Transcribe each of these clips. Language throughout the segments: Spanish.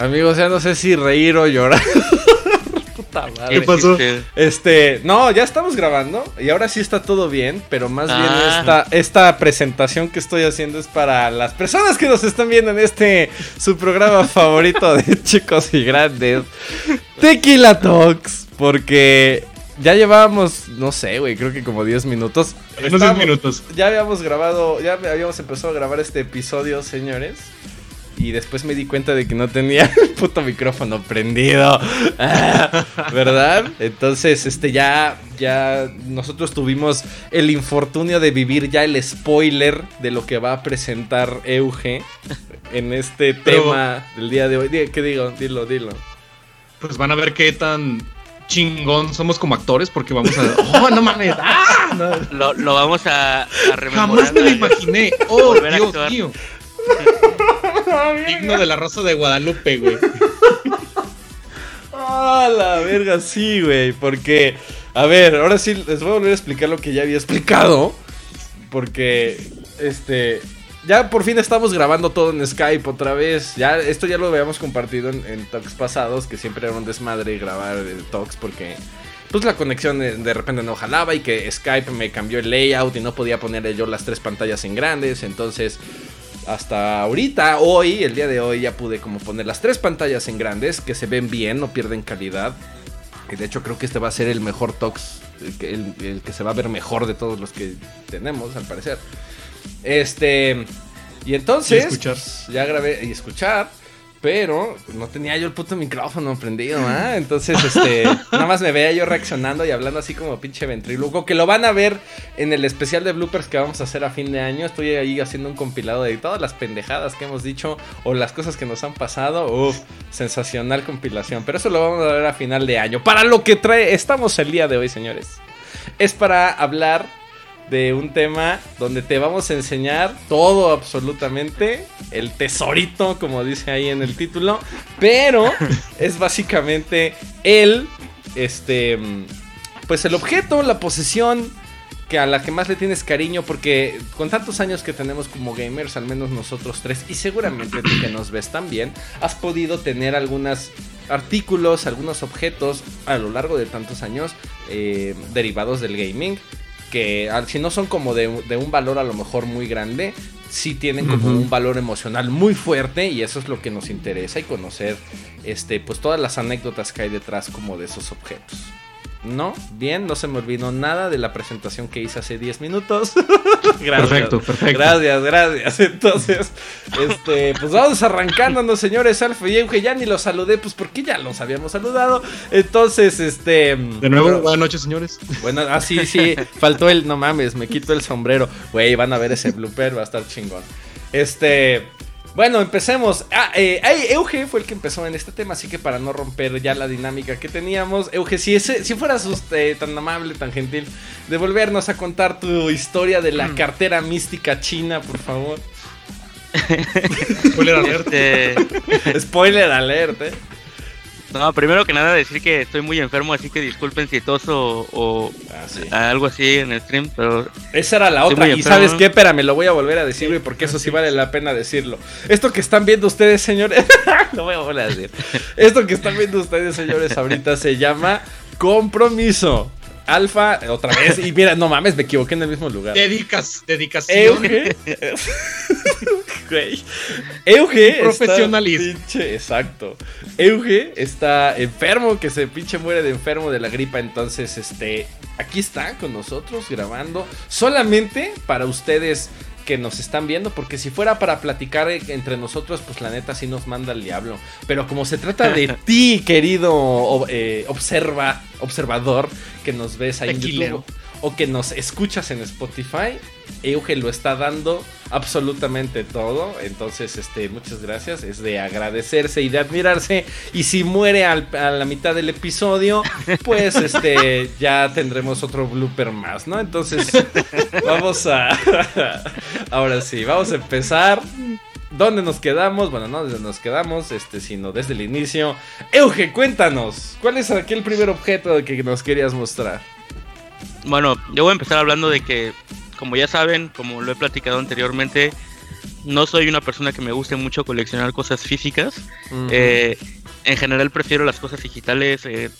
Amigos, ya no sé si reír o llorar. ¿Qué pasó? Este, no, ya estamos grabando y ahora sí está todo bien, pero más bien Ah. esta, esta presentación que estoy haciendo es para las personas que nos están viendo en este su programa favorito de chicos y grandes, Tequila Talks, porque ya llevábamos, no sé, güey, creo que como 10 minutos. Unos 10 Estábamos- minutos. Ya habíamos grabado, ya habíamos empezado a grabar este episodio, señores. Y después me di cuenta de que no tenía el puto micrófono prendido. Ah, ¿Verdad? Entonces, este ya, ya nosotros tuvimos el infortunio de vivir ya el spoiler de lo que va a presentar Euge en este Pero- tema del día de hoy. ¿Qué digo? Dilo, dilo. Pues van a ver qué tan chingón somos como actores porque vamos a... ¡Oh, no mames! ¡Ah! No. Lo, lo vamos a, a rememorar. Jamás me lo imaginé. ¡Oh, Dios actuar. Digno de la Rosa de Guadalupe, güey. Ah, la verga, sí, güey. Porque, a ver, ahora sí les voy a volver a explicar lo que ya había explicado. Porque, este, ya por fin estamos grabando todo en Skype otra vez. Ya, esto ya lo habíamos compartido en, en talks pasados, que siempre era un desmadre grabar el talks porque. Pues la conexión de, de repente no jalaba y que Skype me cambió el layout y no podía poner yo las tres pantallas en grandes. Entonces, hasta ahorita, hoy, el día de hoy, ya pude como poner las tres pantallas en grandes, que se ven bien, no pierden calidad. Y de hecho creo que este va a ser el mejor Tox, el que, el- el que se va a ver mejor de todos los que tenemos, al parecer. Este... Y entonces... Y escuchar. ya grabé y escuchar. Pero no tenía yo el puto micrófono prendido, ¿ah? Entonces, este, nada más me veía yo reaccionando y hablando así como pinche ventríloco, que lo van a ver en el especial de bloopers que vamos a hacer a fin de año. Estoy ahí haciendo un compilado de todas las pendejadas que hemos dicho o las cosas que nos han pasado. Uf, sensacional compilación. Pero eso lo vamos a ver a final de año. Para lo que trae, estamos el día de hoy, señores. Es para hablar de un tema donde te vamos a enseñar todo absolutamente, el tesorito, como dice ahí en el título, pero es básicamente el, este, pues el objeto, la posesión que a la que más le tienes cariño, porque con tantos años que tenemos como gamers, al menos nosotros tres, y seguramente tú que nos ves también, has podido tener algunos artículos, algunos objetos a lo largo de tantos años eh, derivados del gaming, que si no son como de, de un valor a lo mejor muy grande, sí tienen como un valor emocional muy fuerte y eso es lo que nos interesa y conocer este pues todas las anécdotas que hay detrás como de esos objetos. ¿No? Bien, no se me olvidó nada de la presentación que hice hace 10 minutos. gracias. Perfecto, perfecto. Gracias, gracias. Entonces, este, pues vamos arrancándonos, señores Alfa y Euge. Ya ni los saludé, pues porque ya los habíamos saludado. Entonces, este. De nuevo, buenas noches, señores. bueno, ah, sí, sí, faltó el, no mames, me quito el sombrero. Güey, van a ver ese blooper, va a estar chingón. Este, bueno, empecemos. Ah, eh, ay, Euge fue el que empezó en este tema, así que para no romper ya la dinámica que teníamos, Euge, si, ese, si fueras usted tan amable, tan gentil, de volvernos a contar tu historia de la cartera mística china, por favor. Spoiler alert. Este, Spoiler alert, eh. No, primero que nada decir que estoy muy enfermo, así que disculpen si toso o Ah, sí. algo así en el stream, pero Esa era la otra. Y enfermo. sabes qué, espérame, lo voy a volver a decir, güey, porque eso sí vale la pena decirlo. Esto que están viendo ustedes, señores. lo voy a volver a decir. Esto que están viendo ustedes, señores, ahorita se llama compromiso. Alfa, otra vez. Y mira, no mames, me equivoqué en el mismo lugar. Dedicas, dedicación. Euge. Güey. Euge. Profesionalismo. pinche- exacto. Euge está enfermo, que se pinche muere de enfermo de la gripa. Entonces, este. Aquí está con nosotros grabando. Solamente para ustedes que nos están viendo. Porque si fuera para platicar entre nosotros, pues la neta sí nos manda el diablo. Pero como se trata de ti, querido eh, observa, observador, que nos ves ahí en. YouTube. O que nos escuchas en Spotify, Euge lo está dando absolutamente todo. Entonces, este, muchas gracias. Es de agradecerse y de admirarse. Y si muere al- a la mitad del episodio, pues este, ya tendremos otro blooper más, ¿no? Entonces, vamos a. Ahora sí, vamos a empezar. ¿Dónde nos quedamos? Bueno, no desde nos quedamos, este, sino desde el inicio. Euge, cuéntanos, ¿cuál es aquel primer objeto que nos querías mostrar? Bueno, yo voy a empezar hablando de que, como ya saben, como lo he platicado anteriormente, no soy una persona que me guste mucho coleccionar cosas físicas. Eh, en general prefiero las cosas digitales, eh,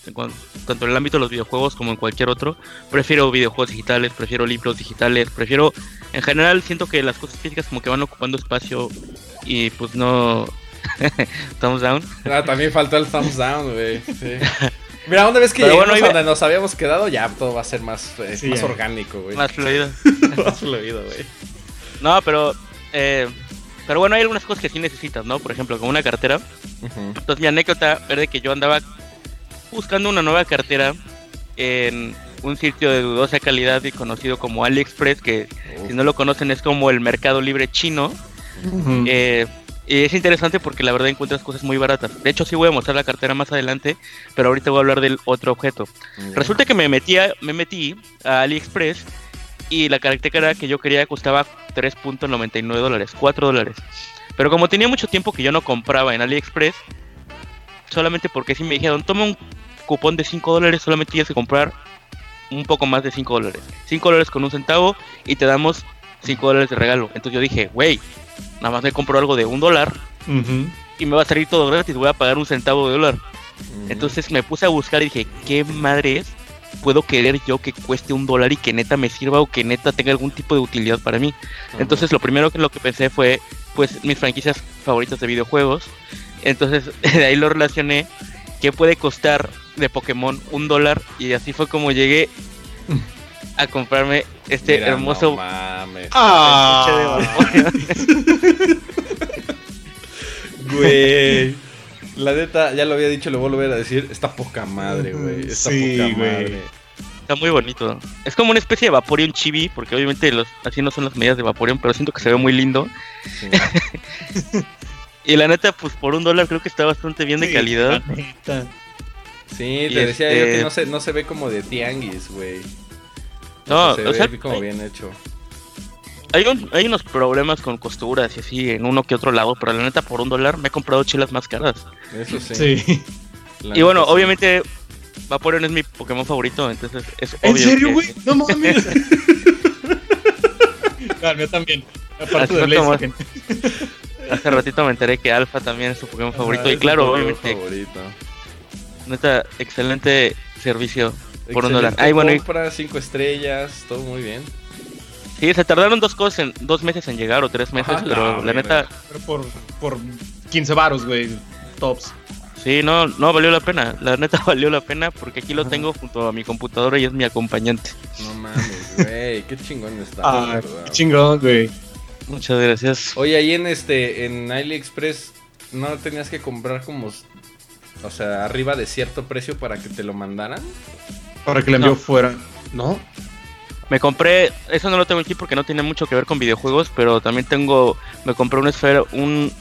tanto en el ámbito de los videojuegos como en cualquier otro. Prefiero videojuegos digitales, prefiero libros digitales, prefiero... En general siento que las cosas físicas como que van ocupando espacio y pues no... Thumbs down. Ah, también faltó el thumbs down, güey. sí. Mira, una vez que Pero llegamos bueno, a donde nos habíamos quedado, ya todo va a ser más, eh, Sí, más ya. orgánico, güey. Más fluido. más fluido, güey. No, pero... eh, pero bueno, hay algunas cosas que sí necesitas, ¿no? Por ejemplo, como una cartera. Entonces mi anécdota era de que yo andaba buscando una nueva cartera en un sitio de dudosa calidad y conocido como AliExpress, que si no lo conocen es como el mercado libre chino. Eh, y es interesante porque la verdad encuentras cosas muy baratas. De hecho sí voy a mostrar la cartera más adelante, pero ahorita voy a hablar del otro objeto. Resulta que me metí a, me metí a AliExpress y la cartera que yo quería costaba 3.99 dólares, 4 dólares. Pero como tenía mucho tiempo que yo no compraba en AliExpress, solamente porque si me dijeron, toma un cupón de 5 dólares, solamente tienes que comprar un poco más de 5 dólares. 5 dólares con un centavo y te damos 5 dólares de regalo. Entonces yo dije, wey, nada más me compro algo de un dólar y me va a salir todo gratis, voy a pagar un centavo de dólar. Entonces me puse a buscar y dije, ¿qué madres puedo querer yo que cueste un dólar y que neta me sirva o que neta tenga algún tipo de utilidad para mí? Entonces lo primero que lo que pensé fue, pues, mis franquicias favoritas de videojuegos. Entonces de ahí lo relacioné, ¿qué puede costar de Pokémon un dólar? Y así fue como llegué a comprarme este Mira, hermoso... No mames. Ah. Güey. La neta, ya lo había dicho, lo vuelvo a volver a decir. Está poca madre, güey. Está Sí, poca güey. madre. Está muy bonito. Es como una especie de Vaporeon chibi, porque obviamente los, así no son las medidas de Vaporeon, pero siento que se ve muy lindo. Sí. Y la neta, pues por un dólar creo que está bastante bien de calidad. Sí, Y te decía yo este- que no se, no se ve como de tianguis, güey. No, se o ve sea, como hay, bien hecho. hay un- hay unos problemas con costuras y así en uno que otro lado, pero la neta, por un dólar me he comprado chelas más caras. Eso sí. Y bueno, sí. obviamente, Vaporeon es mi Pokémon favorito, entonces es ¿En obvio serio, que- güey? No mames. Claro, yo también. Aparte Así de Blaziken. Hace ratito me enteré que Alpha también es su Pokémon favorito. Y claro, obviamente, favorito. neta, excelente servicio por un dólar. Ay, bueno, y- compra, cinco estrellas, todo muy bien. sí, se tardaron dos cosas en dos meses en llegar o tres meses, Ajá, pero la la neta, Pero por, por 15 varos, güey. Tops. sí, no, no valió la pena. La neta valió la pena porque aquí lo tengo junto a mi computadora y es mi acompañante. No mames, güey, qué chingón está, Ah, verdad. qué chingón, güey. Muchas gracias. Oye, ahí en este, en AliExpress, ¿no tenías que comprar como, o sea, arriba de cierto precio para que te lo mandaran? Para que le envió No. fuera. ¿No? Me compré, eso no lo tengo aquí porque no tiene mucho que ver con videojuegos, pero también tengo, me compré una esfera, un,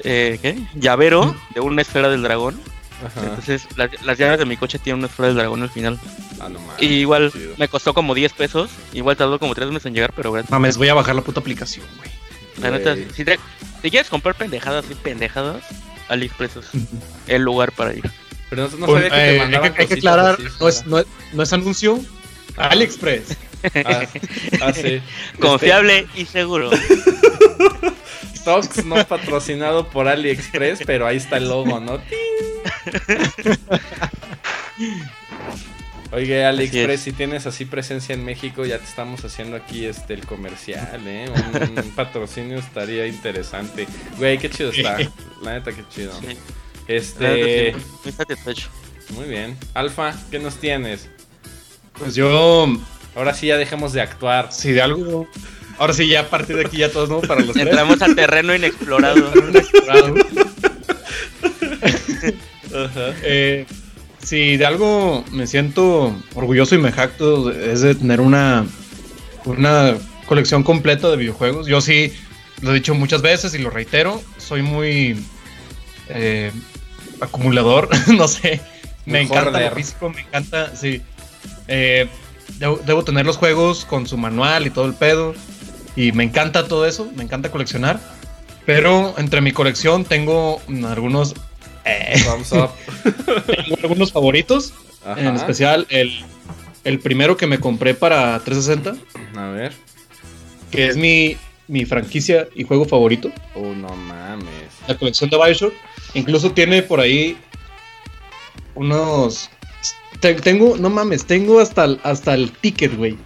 eh, ¿qué? Llavero de una esfera del dragón. Ajá. Entonces, las, las llaves de mi coche tienen una esfera del dragón al final. Ah, no mames. Y igual me costó como 10 pesos. Igual tardó como 3 meses en llegar, pero gracias. Mames, voy a bajar la puta aplicación, güey. La neta, si, te- si quieres comprar pendejadas y pendejadas, AliExpress es el lugar para ir. Pero no, no sabía que te eh, hay, mandaban que, hay que aclarar, así, no, es, no, no es anuncio. AliExpress. Ah, ah, sí. Confiable y seguro. Este, Stocks no patrocinado por AliExpress, pero ahí está el logo, ¿no? Oye, AliExpress, es. si tienes así presencia en México, ya te estamos haciendo aquí este el comercial, ¿eh? Un, un patrocinio estaría interesante. Güey, qué chido está. La neta, qué chido. Sí. Este, sí, muy satisfecho. muy bien. Alfa, ¿qué nos tienes? Pues yo, Ahora sí ya dejemos de actuar. si de algo. Ahora sí, ya a partir de aquí ya todos, ¿no? Para los tres. Entramos al terreno inexplorado. Explorado. Ajá. Eh, si de algo me siento orgulloso y me jacto es de tener una, una colección completa de videojuegos. Yo sí, lo he dicho muchas veces y lo reitero, soy muy eh, acumulador, no sé. Me encanta hoarder. lo físico, me encanta, sí. Eh, debo, debo tener los juegos con su manual y todo el pedo. Y me encanta todo eso, me encanta coleccionar. Pero entre mi colección tengo mm, algunos, eh, Thumbs up. tengo algunos favoritos. Ajá. En especial el, el primero que me compré para 360, A ver. que es mi, mi franquicia y juego favorito. Oh, no mames. la colección de Bioshock. Incluso tiene por ahí unos. te- tengo, no mames, tengo hasta el, hasta el ticket, güey.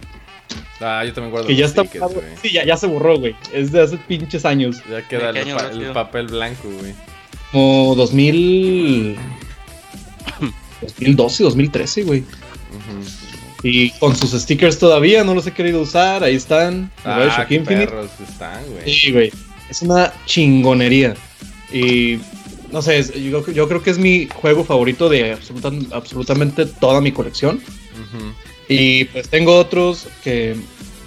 Ah, yo también guardo Que ya está. tickets, sí, ya, ya se borró, güey. Es de hace pinches años. Ya queda ¿De qué el, año pa- el papel blanco, güey. Como 2000. 2012, 2013, güey. Ujú. Y con sus stickers todavía, no los he querido usar. Ahí están. Ah, Bioshock qué Infinite. perros están, güey. Sí, güey. Es una chingonería. Y no sé, es- yo, yo creo que es mi juego favorito de absoluta- absolutamente toda mi colección. Y pues tengo otros que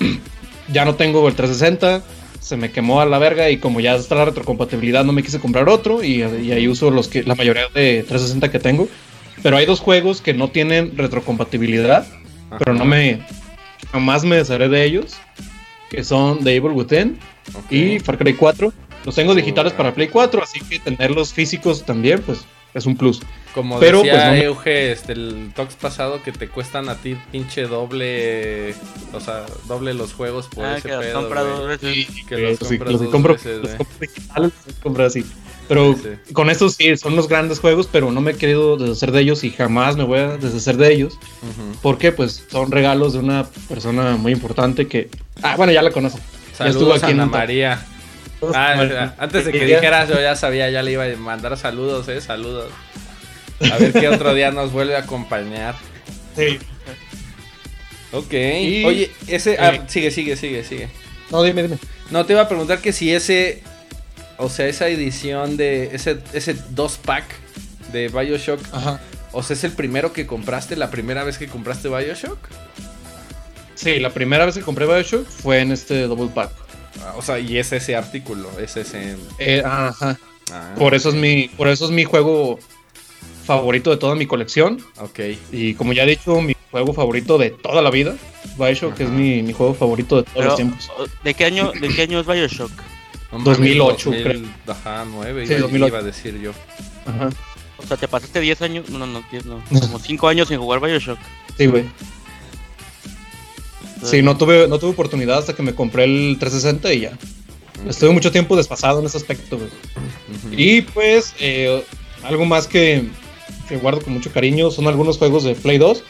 ya no tengo el 360. Se me quemó a la verga y como ya está la retrocompatibilidad no me quise comprar otro y, y ahí uso los que la mayoría de 360 que tengo. Pero hay dos juegos que no tienen retrocompatibilidad, pero no me jamás me desharé de ellos, que son The Evil Within y Far Cry 4. Los tengo digitales para Play 4, así que tenerlos físicos también, pues es un plus. Como pero, decía pues, no me- Euge, este, el Tox pasado, que te cuestan a ti pinche doble, o sea, doble los juegos por Ah, ese que pedo, comprado güey. dos veces. Que los sí, compras los que dos compro, veces, los compro digitales, los compro así. Pero Sí, sí. con estos sí, son los grandes juegos, pero no me he querido deshacer de ellos y jamás me voy a deshacer de ellos. Porque pues son regalos de una persona muy importante que... Ah, bueno, ya la conozco. Ya estuvo Saludos aquí en Ana. María. Ah, Bueno, antes de que dijeras, yo ya sabía, ya le iba a mandar saludos, eh, saludos. A ver qué otro día nos vuelve a acompañar. Sí. Ok. Y- Oye, ese. ah, eh. sigue, sigue, sigue, sigue. No, dime, dime. No, te iba a preguntar que si ese. O sea, esa edición de. Ese, ese dos pack de Bioshock. Ajá. O sea, es el primero que compraste, la primera vez que compraste Bioshock. Sí, la primera vez que compré Bioshock fue en este Double Pack. Ah, O sea, y es ese artículo, es ese. Eh, ajá. Ah, Por eso es mi, por eso es mi juego favorito de toda mi colección. Ok. Y como ya he dicho, mi juego favorito de toda la vida. Bioshock Ajá. es mi, mi juego favorito de todos Pero, los tiempos. ¿de qué año, de qué año es Bioshock? No mames, 2008, 2000, creo. Ajá, 9, Sí, iba, 2008. iba a decir yo. Ajá. O sea, te pasaste 10 años, no, no, no, 10 no, como 5 años sin jugar Bioshock. Sí, güey. Sí, no tuve, no tuve oportunidad hasta que me compré el 360 y ya. Estuve mucho tiempo desfasado en ese aspecto, güey. Y pues, eh, algo más que, que guardo con mucho cariño son algunos juegos de Play 2.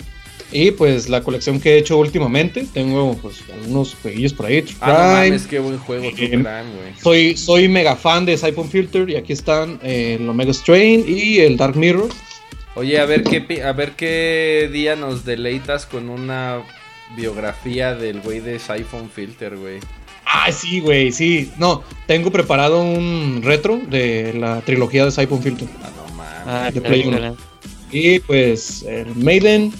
Y pues la colección que he hecho últimamente. Tengo pues algunos jueguillos por ahí. True Ah, no Crime. mames, qué buen juego, True Eh, güey. soy, soy mega fan de Siphon Filter. Y aquí están eh, el Omega Strain y el Dark Mirror. Oye, a ver qué a ver qué día nos deleitas con una biografía del güey de Siphon Filter, güey. Ah, sí, güey, sí. No, tengo preparado un retro de la trilogía de Siphon Filter. Ah, no mames. Ah, de caray, Play uno. caray. Y pues el Maiden,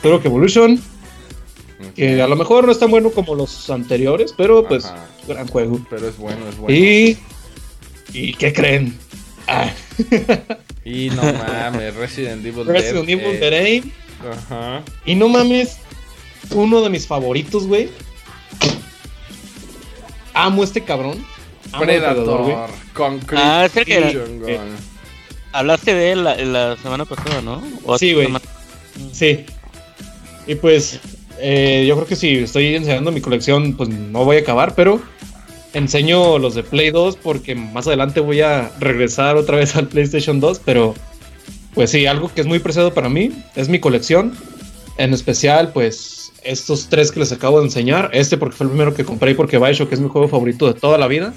creo que Evolution, que a lo mejor no es tan bueno como los anteriores, pero pues Ajá. gran juego. Pero es bueno, es bueno. Y ¿y qué creen? Ah, Y no mames, Resident Evil Resident Dead, Evil eh, Dead Aim. Ajá. Y no mames, uno de mis favoritos, güey. Amo este cabrón. Amo Predator, güey. Concrete Ah, es el que- Jungle. Hablaste de él la, la semana pasada, ¿no? O Sí, güey. semana- Sí. Y pues, eh, yo creo que si estoy enseñando mi colección, pues no voy a acabar, pero enseño los de Play 2 porque más adelante voy a regresar otra vez al PlayStation 2, pero pues sí, algo que es muy preciado para mí es mi colección. En especial, pues estos tres que les acabo de enseñar. Este porque fue el primero que compré y porque Bioshock es mi juego favorito de toda la vida.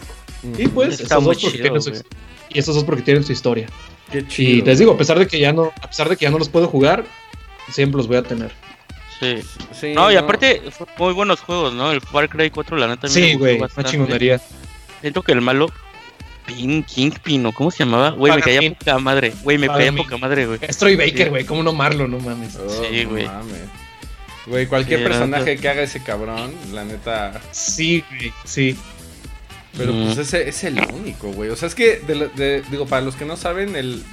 Y pues estos dos, porque chido, tienen su, güey. y estos dos porque tienen su historia. Qué chido. Y les digo, a pesar de que ya no, a pesar de que ya no los puedo jugar, siempre los voy a tener. Sí. Sí, No, y aparte, muy buenos juegos, ¿no? El Far Cry 4, la neta, Sí, güey, una chingonería. Siento que el malo Pin, Kingpin, o cómo se llamaba. Güey, me caía poca madre. Güey, me caía poca madre, güey. Es Troy Baker, Sí. güey. ¿Cómo no Marlo? No mames. Oh, Sí, no güey. mames. Güey, cualquier Sí, personaje que haga ese cabrón, la neta. Sí, güey. Sí. Pero Mm. pues ese es el único, güey. O sea, es que, de de- digo, para los que no saben, el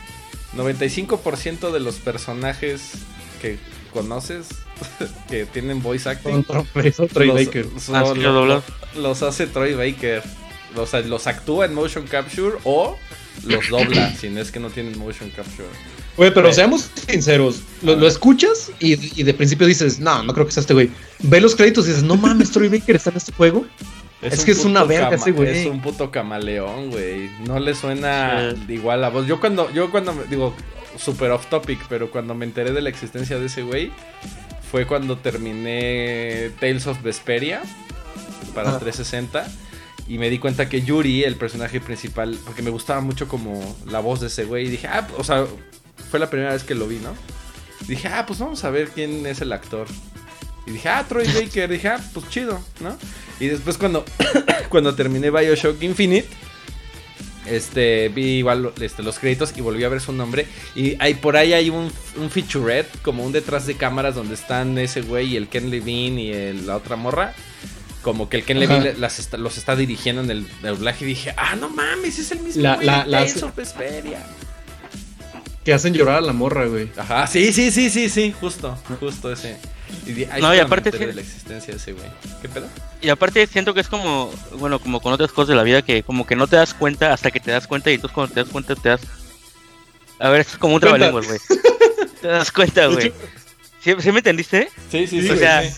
95% de los personajes que conoces que tienen voice acting Son Troy, son Troy los, Baker. son- Ah, sí, los hace Troy Baker. O sea, los actúa en motion capture o los dobla, si no es que no tienen motion capture. Güey, pero seamos sinceros. Lo, lo escuchas y, y de principio dices, no, no creo que sea este güey. Ve los créditos y dices, no mames, Troy Baker está en este juego. Es que es una verga ese güey. Es un puto camaleón, güey. No le suena Sí. igual la voz. Yo cuando, yo cuando, me- digo, super off topic, pero cuando me enteré de la existencia de ese güey, fue cuando terminé Tales of Vesperia para Ajá. 360. Y me di cuenta que Yuri, el personaje principal, porque me gustaba mucho como la voz de ese güey. Y dije, ah, o sea, fue la primera vez que lo vi, ¿no? Dije, ah, pues vamos a ver quién es el actor. Y dije, ah, Troy Baker. Dije, ah, pues chido, ¿no? Y después cuando, cuando terminé Bioshock Infinite, este, vi igual este, los créditos y volví a ver su nombre. Y hay, por ahí hay un, featurette, como un detrás de cámaras donde están ese güey y el Ken Levine y la otra morra. Como que el Ken. Levine las está- los está dirigiendo en el doblaje y dije, ah, no mames, es el mismo La- güey la- la- Tales of Vesperia". Que hacen llorar a la morra, güey. Ajá, sí, sí, sí, sí, sí, justo, justo ese. Y, ahí No, y aparte sí- de la existencia de ese güey. ¿Qué pedo? Y aparte siento que es como, bueno, como con otras cosas de la vida que como que no te das cuenta hasta que te das cuenta y entonces cuando te das cuenta te das... A ver, es como un trabalenguas, güey. Te das cuenta, güey. ¿Sí, sí me entendiste? Sí, sí, Sí, o sea, sí.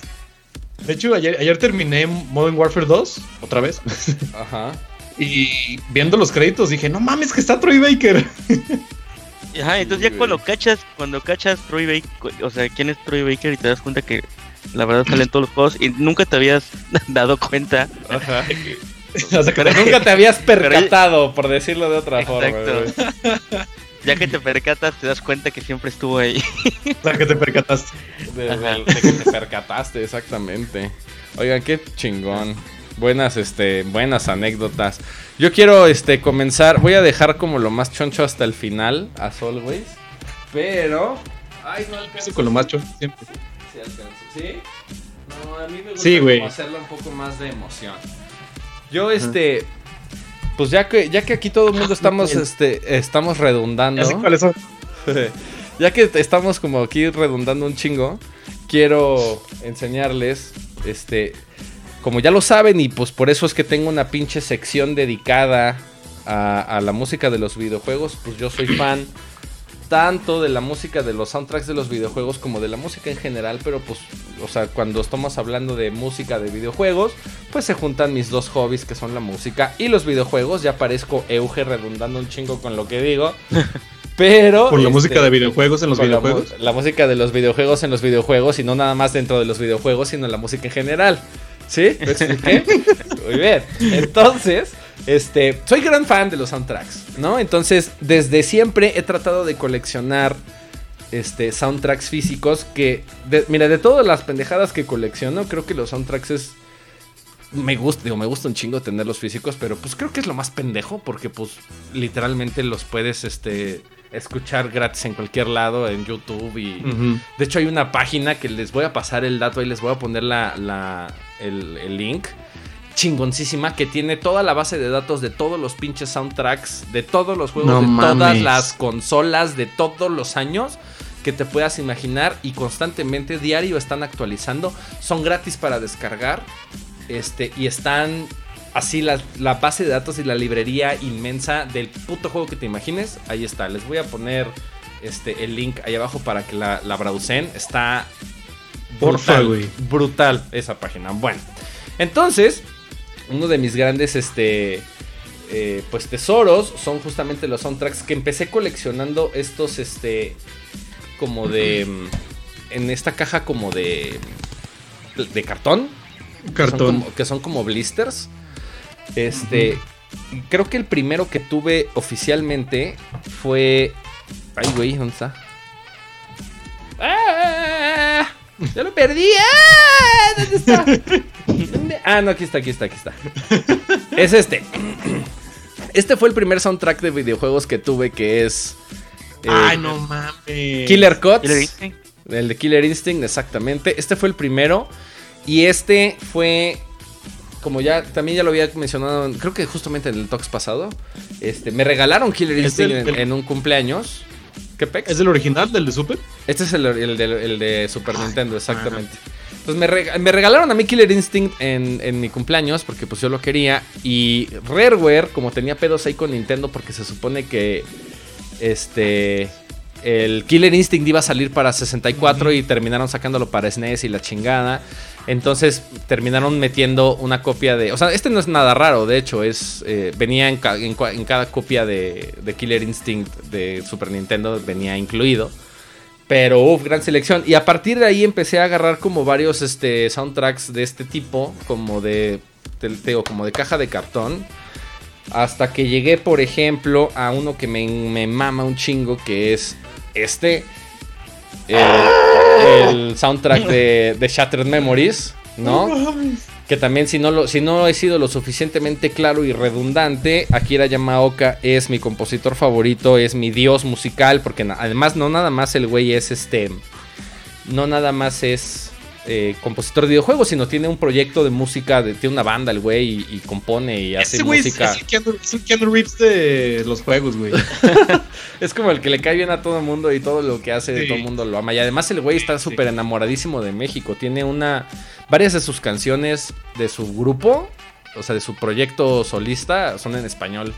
De hecho, ayer, ayer terminé Modern Warfare 2, otra vez. Ajá. Y viendo los créditos dije, no mames, que está Troy Baker. Ajá, entonces ya cuando cachas, cuando cachas Troy Baker, o sea, quién es Troy Baker y te das cuenta que la verdad sale en todos los juegos y nunca te habías dado cuenta. Ajá. Que- Nunca te habías percatado, por decirlo de otra forma. Exacto. güey. Ya que te percatas, te das cuenta que siempre estuvo ahí. hasta que te percataste. De, Ajá. de- de que te percataste, exactamente. Oigan, qué chingón. Buenas, este, buenas anécdotas. Yo quiero, este, comenzar. Voy a dejar como lo más choncho hasta el final, as always. Pero. Ay, no alcanzo. Con lo macho, siempre. Sí, alcanzo. ¿Sí? No, a mí me gusta Sí, hacerlo un poco más de emoción. Yo, este. Pues ya que, ya que aquí todo el mundo estamos, este, estamos redundando. Ya sé cuáles son. ya que estamos como aquí redundando un chingo, quiero enseñarles, este, como ya lo saben y pues por eso es que tengo una pinche sección dedicada a, a la música de los videojuegos, pues yo soy fan tanto de la música de los soundtracks de los videojuegos como de la música en general, pero pues, o sea, cuando estamos hablando de música de videojuegos, pues se juntan mis dos hobbies que son la música y los videojuegos, ya parezco Euge redundando un chingo con lo que digo. Pero Por la este, música de videojuegos en los la videojuegos. La, música de los videojuegos en los videojuegos y no nada más dentro de los videojuegos, sino la música en general. ¿Sí? ¿Lo expliqué? Muy bien. Entonces, este, soy gran fan de los soundtracks, ¿no? Entonces, desde siempre he tratado de coleccionar este soundtracks físicos que de- mira, de todas las pendejadas que colecciono, creo que los soundtracks es me gusta, digo, me gusta un chingo tenerlos físicos, pero pues creo que es lo más pendejo porque pues literalmente los puedes este escuchar gratis en cualquier lado en YouTube y de hecho hay una página que les voy a pasar el dato y les voy a poner la, la- el, el link chingoncísima que tiene toda la base de datos de todos los pinches soundtracks de todos los juegos No de todas las consolas de todos los años que te puedas imaginar y constantemente diario están actualizando son gratis para descargar este, y están así la, la base de datos y la librería inmensa del puto juego que te imagines. Ahí está. Les voy a poner este, el link ahí abajo para que la, la browsen. Está Porfa, brutal, güey. brutal esa página. Bueno, entonces, uno de mis grandes este, eh, pues tesoros son justamente los soundtracks que empecé coleccionando estos, este, como de, mm, en esta caja como de, de cartón que son Cartón. como- que son como blisters. Este. Creo que el primero que tuve oficialmente fue. Ay, güey, ¿dónde está? ¡Ah! ¡Ya lo perdí! ¡Ah! ¿Dónde está? Ah, no, aquí está, aquí está, aquí está. Es este. Este fue el primer soundtrack de videojuegos que tuve, que es... eh, Ay, no mames. Killer Cuts. El de Killer Instinct, exactamente. Este fue el primero. Y este fue. Como ya también ya lo había mencionado, creo que justamente en el Talks pasado. Este, me regalaron Killer ¿Es Instinct el- en, el- en un cumpleaños. ¿Qué pex? ¿Es el original del de Super? Este es el, el de, el de Super Nintendo, exactamente. Pues me, rega- me regalaron a mí Killer Instinct en, en mi cumpleaños porque pues yo lo quería. Y Rareware, como tenía pedos ahí con Nintendo porque se supone que este el Killer Instinct iba a salir para 64 y terminaron sacándolo para SNES y la chingada. Entonces terminaron metiendo una copia de... O sea, este no es nada raro, de hecho, es eh, venía en, ca- en cua- en cada copia de, de Killer Instinct de Super Nintendo, venía incluido. Pero, uff, gran selección. Y a partir de ahí empecé a agarrar como varios este, soundtracks de este tipo, como de, te, digo, como de caja de cartón. Hasta que llegué, por ejemplo, a uno que me, me mama un chingo, que es este. El, el soundtrack de, de Shattered Memories, ¿no? Que también si no, lo, si no he sido lo suficientemente claro y redundante, Akira Yamaoka es mi compositor favorito, es mi dios musical, porque además no nada más el güey es este, no nada más es eh, compositor de videojuegos, sino tiene un proyecto de música, de- tiene una banda el güey y, y compone y hace Ese güey es, música. es el Keanu, es el Keanu Reeves de los juegos, güey. Es como el que le cae bien a todo el mundo y todo lo que hace Sí. todo el mundo lo ama. Y además el güey está súper enamoradísimo de México. Tiene una. Varias de sus canciones de su grupo, o sea, de su proyecto solista, son en español.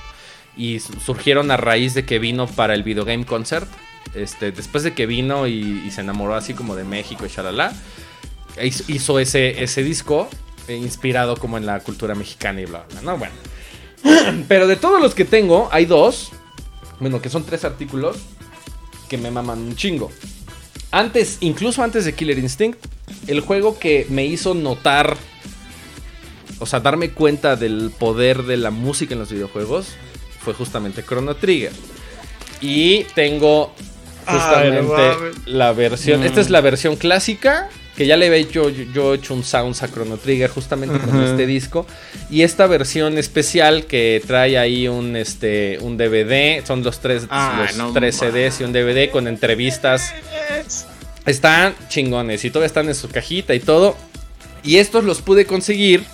Y su- surgieron a raíz de que vino para el Videogame Concert. Este, después de que vino y, y se enamoró así como de México y shalala, hizo, ese, ese disco eh, inspirado como en la cultura mexicana y bla, bla, bla. No, bueno. Pero de todos los que tengo, hay dos. Bueno, que son tres artículos que me maman un chingo. Antes, incluso antes de Killer Instinct, el juego que me hizo notar, o sea, darme cuenta del poder de la música en los videojuegos, fue justamente Chrono Trigger. Y tengo justamente la versión, esta es la versión clásica, que ya le había hecho, yo, yo he hecho un sounds a Chrono Trigger justamente con este disco. Y esta versión especial que trae ahí un, este, un DVD, son los tres, Ay, los no tres CDs y un DVD con entrevistas. Están chingones y todavía están en su cajita y todo. Y estos los pude conseguir.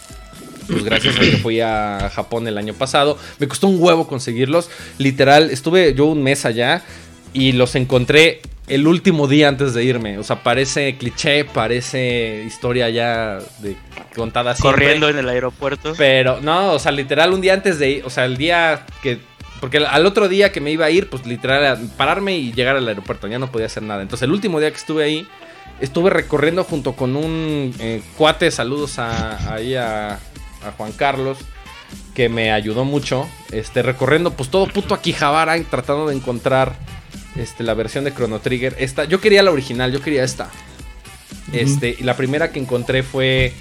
Pues gracias a que fui a Japón el año pasado. Me costó un huevo conseguirlos. Literal, estuve yo un mes allá y los encontré el último día antes de irme. O sea, parece cliché, parece historia ya de contada siempre. Corriendo en el aeropuerto. Pero no, o sea, literal un día antes de ir, o sea, el día que... Porque al- otro día que me iba a ir, pues literal, pararme y llegar al aeropuerto, ya no podía hacer nada. Entonces el último día que estuve ahí, estuve recorriendo junto con un eh, cuate, saludos a, ahí a, a Juan Carlos, que me ayudó mucho, este, recorriendo pues todo puto Akihabara, tratando de encontrar este, la versión de Chrono Trigger. Esta, yo quería la original, yo quería esta. Este, y la primera que encontré fue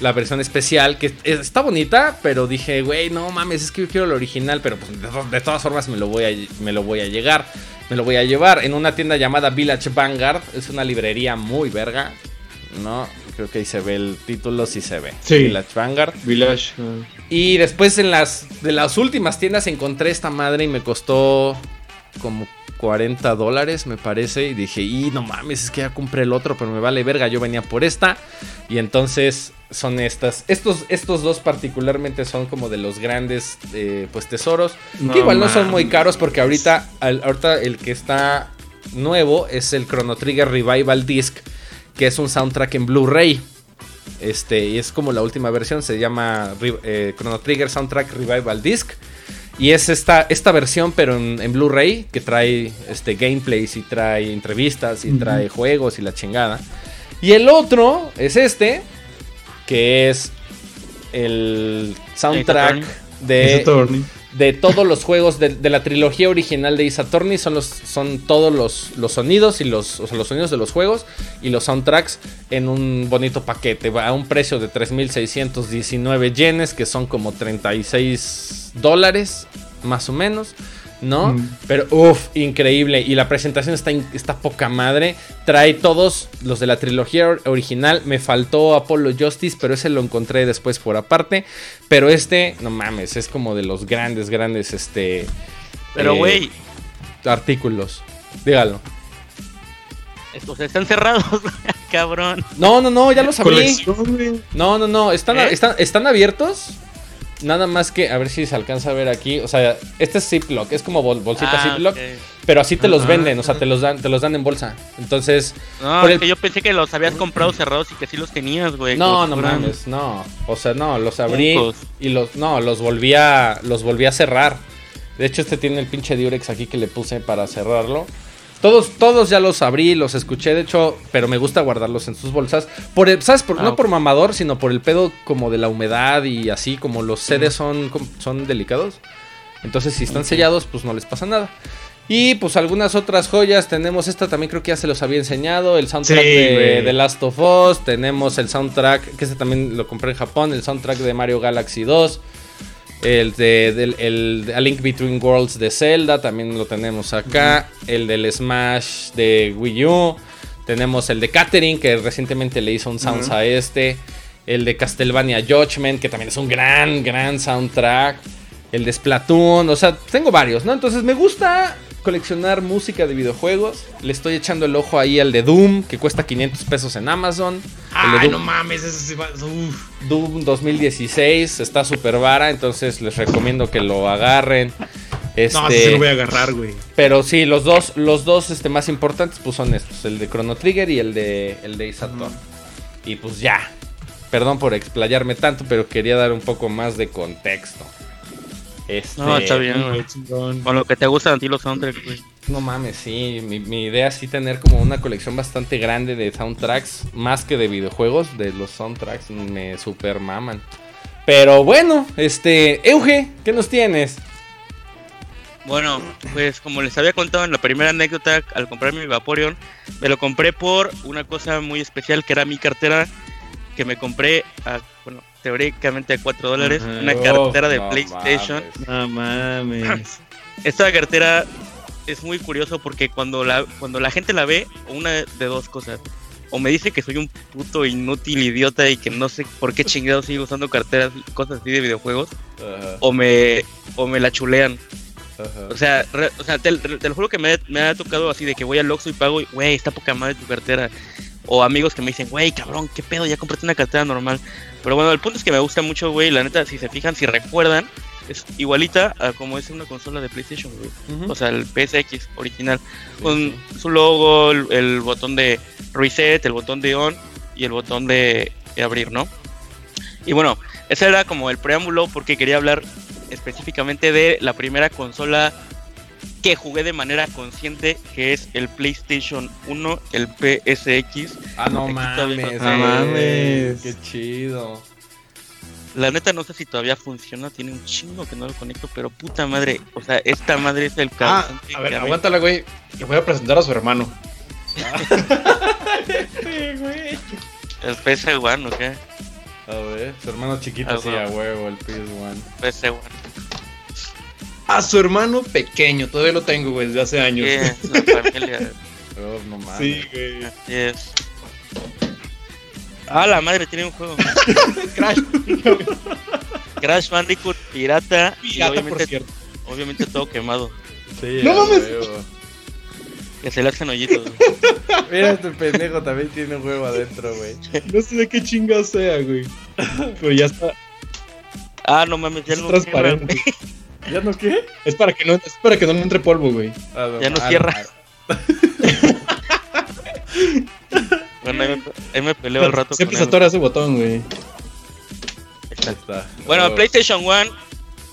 la versión especial, que es- está bonita, pero dije, güey, no mames, es que yo quiero la original, pero pues de todas formas me lo, voy a, me lo voy a llegar, me lo voy a llevar en una tienda llamada Village Vanguard, es una librería muy verga, ¿no? Creo que ahí se ve el título, sí se ve. Sí. Village Vanguard. Village. ah. Y después en las de las últimas tiendas encontré esta madre y me costó como 40 dólares, me parece. Y dije, y no mames, es que ya compré el otro, pero me vale verga. Yo venía por esta. Y entonces son estas. Estos, estos dos particularmente son como de los grandes eh, pues tesoros. No que igual no son muy caros porque ahorita, al- ahorita el que está nuevo es el Chrono Trigger Revival Disc. Que es un soundtrack en Blu-ray. Este, y es como la última versión, se llama eh, Chrono Trigger Soundtrack Revival Disc. Y es esta, esta versión, pero en, en Blu-ray, que trae este, gameplays y trae entrevistas y trae juegos y la chingada. Y el otro es este, que es el soundtrack de. De todos los juegos de, de la trilogía original de Ace Attorney son los son todos los, los sonidos y los, los sonidos de los juegos y los soundtracks en un bonito paquete a un precio de 3619 yenes que son como 36 dólares más o menos ¿no? Mm. Pero, uff, increíble. Y la presentación está, está poca madre. Trae todos los de la trilogía or- original. Me faltó Apollo Justice, pero ese lo encontré después por aparte. Pero este, no mames, es como de los grandes, grandes, este... Pero, eh, güey, Artículos. Dígalo. estos están cerrados, cabrón. No, no, no, ya los abrí. No, no, no, están, ¿Eh? están, están abiertos. Nada más que, a ver si se alcanza a ver aquí. O sea, este es Ziploc, es como bol- bolsita Ah, Ziploc. Pero así te los venden, o sea, te los dan, te los dan en bolsa. Entonces, No, el- que yo pensé que los habías comprado cerrados y que sí los tenías, güey. no, no fueran mames, no. O sea, no, los abrí y los, no, los volví a, los volví a cerrar. De hecho, este tiene el pinche Durex aquí que le puse para cerrarlo. Todos, todos ya los abrí, los escuché, de hecho, pero me gusta guardarlos en sus bolsas. Por el, ¿Sabes? Por- Ah, no por mamador, sino por el pedo como de la humedad y así, como los CDs son, son delicados. Entonces, si están sellados, pues no les pasa nada. Y pues algunas otras joyas. Tenemos esta también, creo que ya se los había enseñado. El soundtrack Sí, de. The Last of Us. Tenemos el soundtrack, que este también lo compré en Japón. El soundtrack de Mario Galaxy 2. El de, del- el A Link Between Worlds de Zelda. También lo tenemos acá. El del Smash de Wii U. Tenemos el de Catering, que recientemente le hizo un sounds a este. El de Castlevania Judgment, que también es un gran, gran soundtrack. El de Splatoon, o sea, tengo varios, ¿no? Entonces me gusta coleccionar música de videojuegos. Le estoy echando el ojo ahí al de Doom, que cuesta 500 pesos en Amazon. Ay, Doom, no mames, ese sí va. Uf. Doom 2016 está súper vara, entonces les recomiendo que lo agarren. Este, No, ese sí lo voy a agarrar, güey. pero sí, los dos, los dos este, más importantes pues son estos, el de Chrono Trigger y el de el de Attorney. Y pues ya. Perdón por explayarme tanto, pero quería dar un poco más de contexto. Este, No, está bien, güey. Con lo que te gustan a ti los soundtracks, güey. No mames, sí. Mi, mi idea es sí tener como una colección bastante grande de soundtracks, más que de videojuegos. De los soundtracks me super maman. Pero bueno, este, Euge, ¿qué nos tienes? Bueno, pues como les había contado en la primera anécdota, al comprar mi Vaporeon, me lo compré por una cosa muy especial que era mi cartera que me compré a, bueno, teóricamente a 4 dólares, Ajá. una Oh, cartera de no PlayStation. mames. No mames. Esta cartera es muy curioso porque cuando la, cuando la gente la ve, una de dos cosas. O me dice que soy un puto inútil idiota y que no sé por qué chingado sigo usando carteras cosas así de videojuegos. Ajá, O me, o me la chulean. ajá. O sea, re- o sea te, te lo juro que me, me ha tocado así de que voy al Oxxo y pago y, güey, está poca madre tu cartera. O amigos que me dicen, güey, cabrón, qué pedo, ya compraste una cartera normal. Pero bueno, el punto es que me gusta mucho, güey. La neta, si se fijan, si recuerdan, es igualita a como es una consola de PlayStation, güey. O sea, el PSX original. Sí, Con sí. su logo, el, el botón de reset, el botón de on y el botón de, de abrir, ¿no? Y bueno, ese era como el preámbulo porque quería hablar específicamente de la primera consola que jugué de manera consciente, que es el PlayStation 1, el PSX. Ah, no mames. no- mames. Qué chido. La neta no sé si todavía funciona, tiene un chingo que no lo conecto, pero puta madre, o sea, esta madre es el Ah, a ver, aguántala, güey. Le voy a presentar a su hermano. El PS1, ¿o qué? A ver, su hermano chiquito, Ah, sí, bueno. a huevo, el PS1. PS1. A su hermano pequeño. Todavía lo tengo, güey, desde hace años. Sí, es una familia. Oh, no mames. Sí, güey. Así es. Ah, la madre tiene un juego. Crash. Crash Bandicoot pirata. y Pirata, por obviamente, cierto. obviamente todo quemado. Sí, No a mames. Que se le hacen hoyitos. güey. Mira, este pendejo también tiene un huevo adentro, güey. No sé de qué chingado sea, güey. Pero ya está. Ah, no mames, ya Es no transparente. ¿Ya no qué? Es para que no, es para que no entre polvo, güey. Ah, Ya no ah, cierra. Bueno, ahí me, ahí me peleo al rato. Siempre con se atora ese botón, güey. Está. Bueno, Oh. PlayStation 1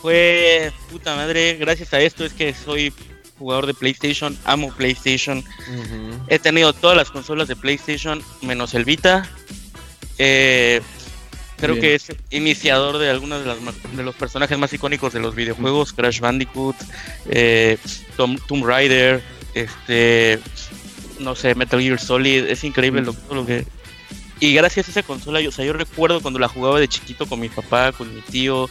fue puta madre. Gracias a esto es que soy jugador de PlayStation, amo PlayStation. He tenido todas las consolas de PlayStation menos el Vita. Eh, creo Bien. que es iniciador de algunos de, las de los personajes más icónicos de los videojuegos, Crash Bandicoot, eh, Tom- Tomb Raider, este, no sé, Metal Gear Solid. Es increíble lo, que y gracias a esa consola, yo, o sea, yo recuerdo cuando la jugaba de chiquito con mi papá, con mi tío,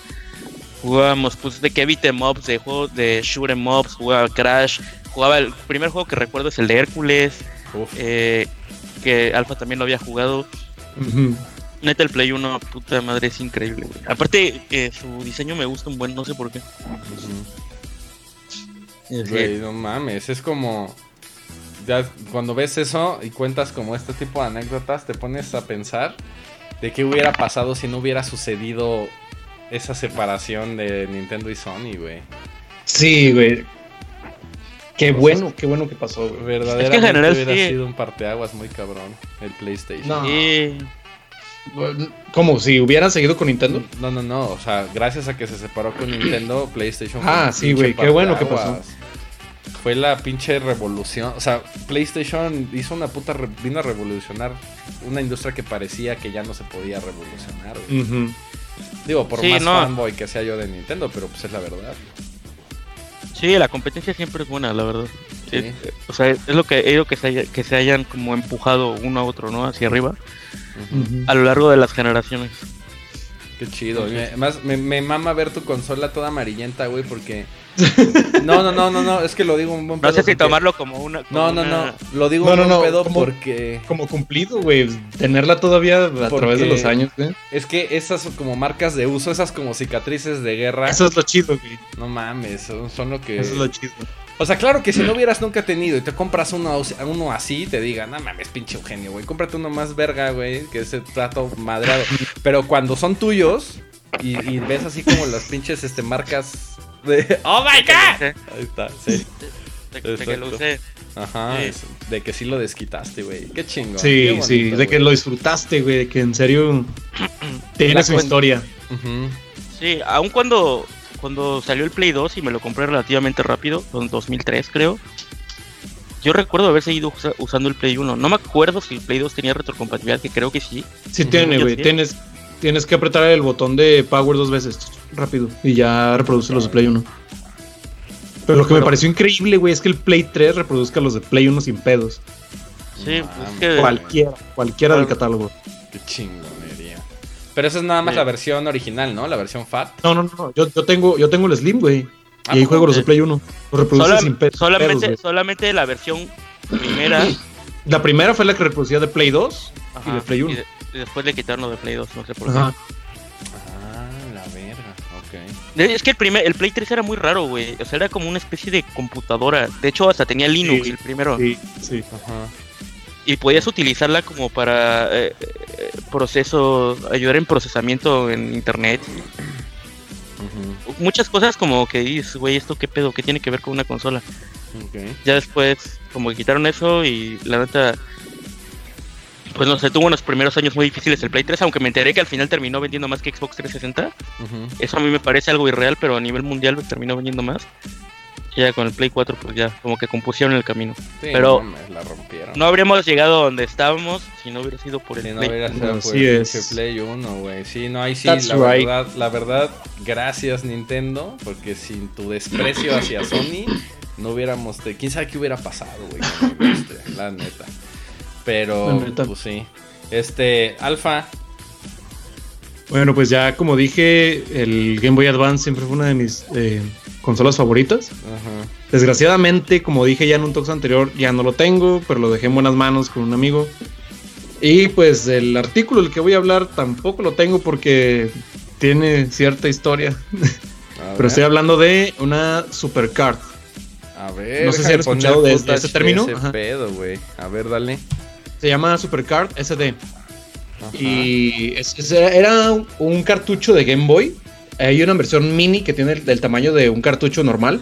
Jugábamos, pues, de que beat em ups, de juegos de shoot em ups, jugaba Crash. Jugaba el primer juego que recuerdo es el de Hércules, eh, que Alpha también lo había jugado. Ujú. Neta, el Play 1, puta madre, es increíble, güey. Aparte, eh, su diseño me gusta un buen, no sé por qué. Ujú. Güey, no mames, es como... Ya cuando ves eso y cuentas como este tipo de anécdotas, te pones a pensar de qué hubiera pasado si no hubiera sucedido esa separación de Nintendo y Sony, güey. Sí, güey. Qué Cosas- bueno, qué bueno que pasó, güey. Verdaderamente Es que en general hubiera sí. sido un parteaguas muy cabrón el PlayStation. No. Sí. Como si hubieran seguido con Nintendo. No, no, no, o sea, gracias a que se separó con Nintendo, PlayStation fue Ah, sí, güey, qué bueno que parteaguas. Fue la pinche revolución, o sea, PlayStation hizo una puta, re- vino a revolucionar una industria que parecía que ya no se podía revolucionar. güey. Digo, por Sí, más no. fanboy que sea yo de Nintendo, pero pues es la verdad. Sí, la competencia siempre es buena, la verdad. Sí. O sea, es lo que he oído que se, haya- que se hayan como empujado uno a otro, ¿no? Hacia arriba, A lo largo de las generaciones. Qué chido. me- Además, me, me mama ver tu consola toda amarillenta, güey, porque... No, no, no, no, no, es que lo digo un buen No sé pedo si porque- tomarlo como una... como No, no, una- no, lo digo No, un no, buen no, pedo ¿cómo? porque... Como cumplido, güey. Tenerla todavía a través de los años, güey. Es que esas como marcas de uso, esas como cicatrices de guerra, Eso es lo chido, güey. no mames, son, son lo que... Eso es lo chido. O sea, claro que si no hubieras nunca tenido y te compras uno, uno así, te digan, no mames, pinche Eugenio, güey, cómprate uno más verga, güey, que ese trato madreado. Pero cuando son tuyos y, y ves así como las pinches este, marcas de... ¡Oh, my God! Ahí está, sí. De, de que lo usé. Ajá, Sí. de que sí lo desquitaste, güey. Qué chingo. Sí, sí. De que lo disfrutaste, güey. De que en serio tiene su historia. Sí, aun cuando, cuando salió el Play 2 y me lo compré relativamente rápido, en 2003 creo. Yo recuerdo haber seguido usa- usando el Play 1. No me acuerdo si el Play 2 tenía retrocompatibilidad, que creo que sí. Sí tiene, güey. Tienes, tienes que apretar el botón de Power dos veces. Rápido. Y ya reproduce los de Play 1. Pero lo que me pareció increíble, güey, es que el Play 3 reproduzca los de Play 1 sin pedos. Sí, pues es que... Cualquiera, cualquiera del catálogo. Qué chingonería. Pero esa es nada más Sí. la versión original, ¿no? La versión FAT. No, no, no. Yo, yo tengo, yo tengo el Slim, güey. Ah, y ahí juego los de Play 1. Los reproduce sola- sin pe- solamente, pedos, solamente la versión primera. La primera fue la que reproducía de Play 2 y ajá, de Play 1. y de- y después le quitaron lo de Play 2, no sé por qué. Ajá. Ah, la verga. Ok. Es que el primer, el Play 3 era muy raro, güey. O sea, era como una especie de computadora. De hecho, hasta tenía Linux Sí, el primero. Sí, sí. Ajá. Y podías utilizarla como para eh, eh, procesos, ayudar en procesamiento en internet. Muchas cosas como que dices, güey, ¿esto qué pedo? ¿Qué tiene que ver con una consola? Ya después, como que quitaron eso y la neta. Pues no sé, tuvo unos primeros años muy difíciles el Play 3, aunque me enteré que al final terminó vendiendo más que Xbox 360. Ujú. Eso a mí me parece algo irreal, pero a nivel mundial terminó vendiendo más. Ya con el Play 4, pues ya, como que compusieron el camino. Sí, Pero- no mames, la rompieron. No habríamos llegado a donde estábamos si no hubiera sido por el Si no Play. hubiera sido por el es. Play 1, güey. Sí, no, ahí sí, That's la right. verdad, la verdad, gracias Nintendo, porque sin tu desprecio hacia Sony, no hubiéramos, te- quién sabe qué hubiera pasado, güey, la neta. Pero, La neta. pues sí. Este, Alfa, Bueno, pues ya como dije, el Game Boy Advance siempre fue una de mis eh, consolas favoritas. ajá, Desgraciadamente, como dije ya en un talk anterior, ya no lo tengo, pero lo dejé en buenas manos con un amigo. Y pues el artículo del que voy a hablar tampoco lo tengo porque tiene cierta historia. Pero estoy hablando de una supercard. a ver, no sé si han escuchado de- de ese término, ese pedo. A ver, dale. Se llama Supercard SD. Ajá. Y es- es- era un cartucho de Game Boy. Hay una versión mini que tiene el, tamaño de un cartucho normal.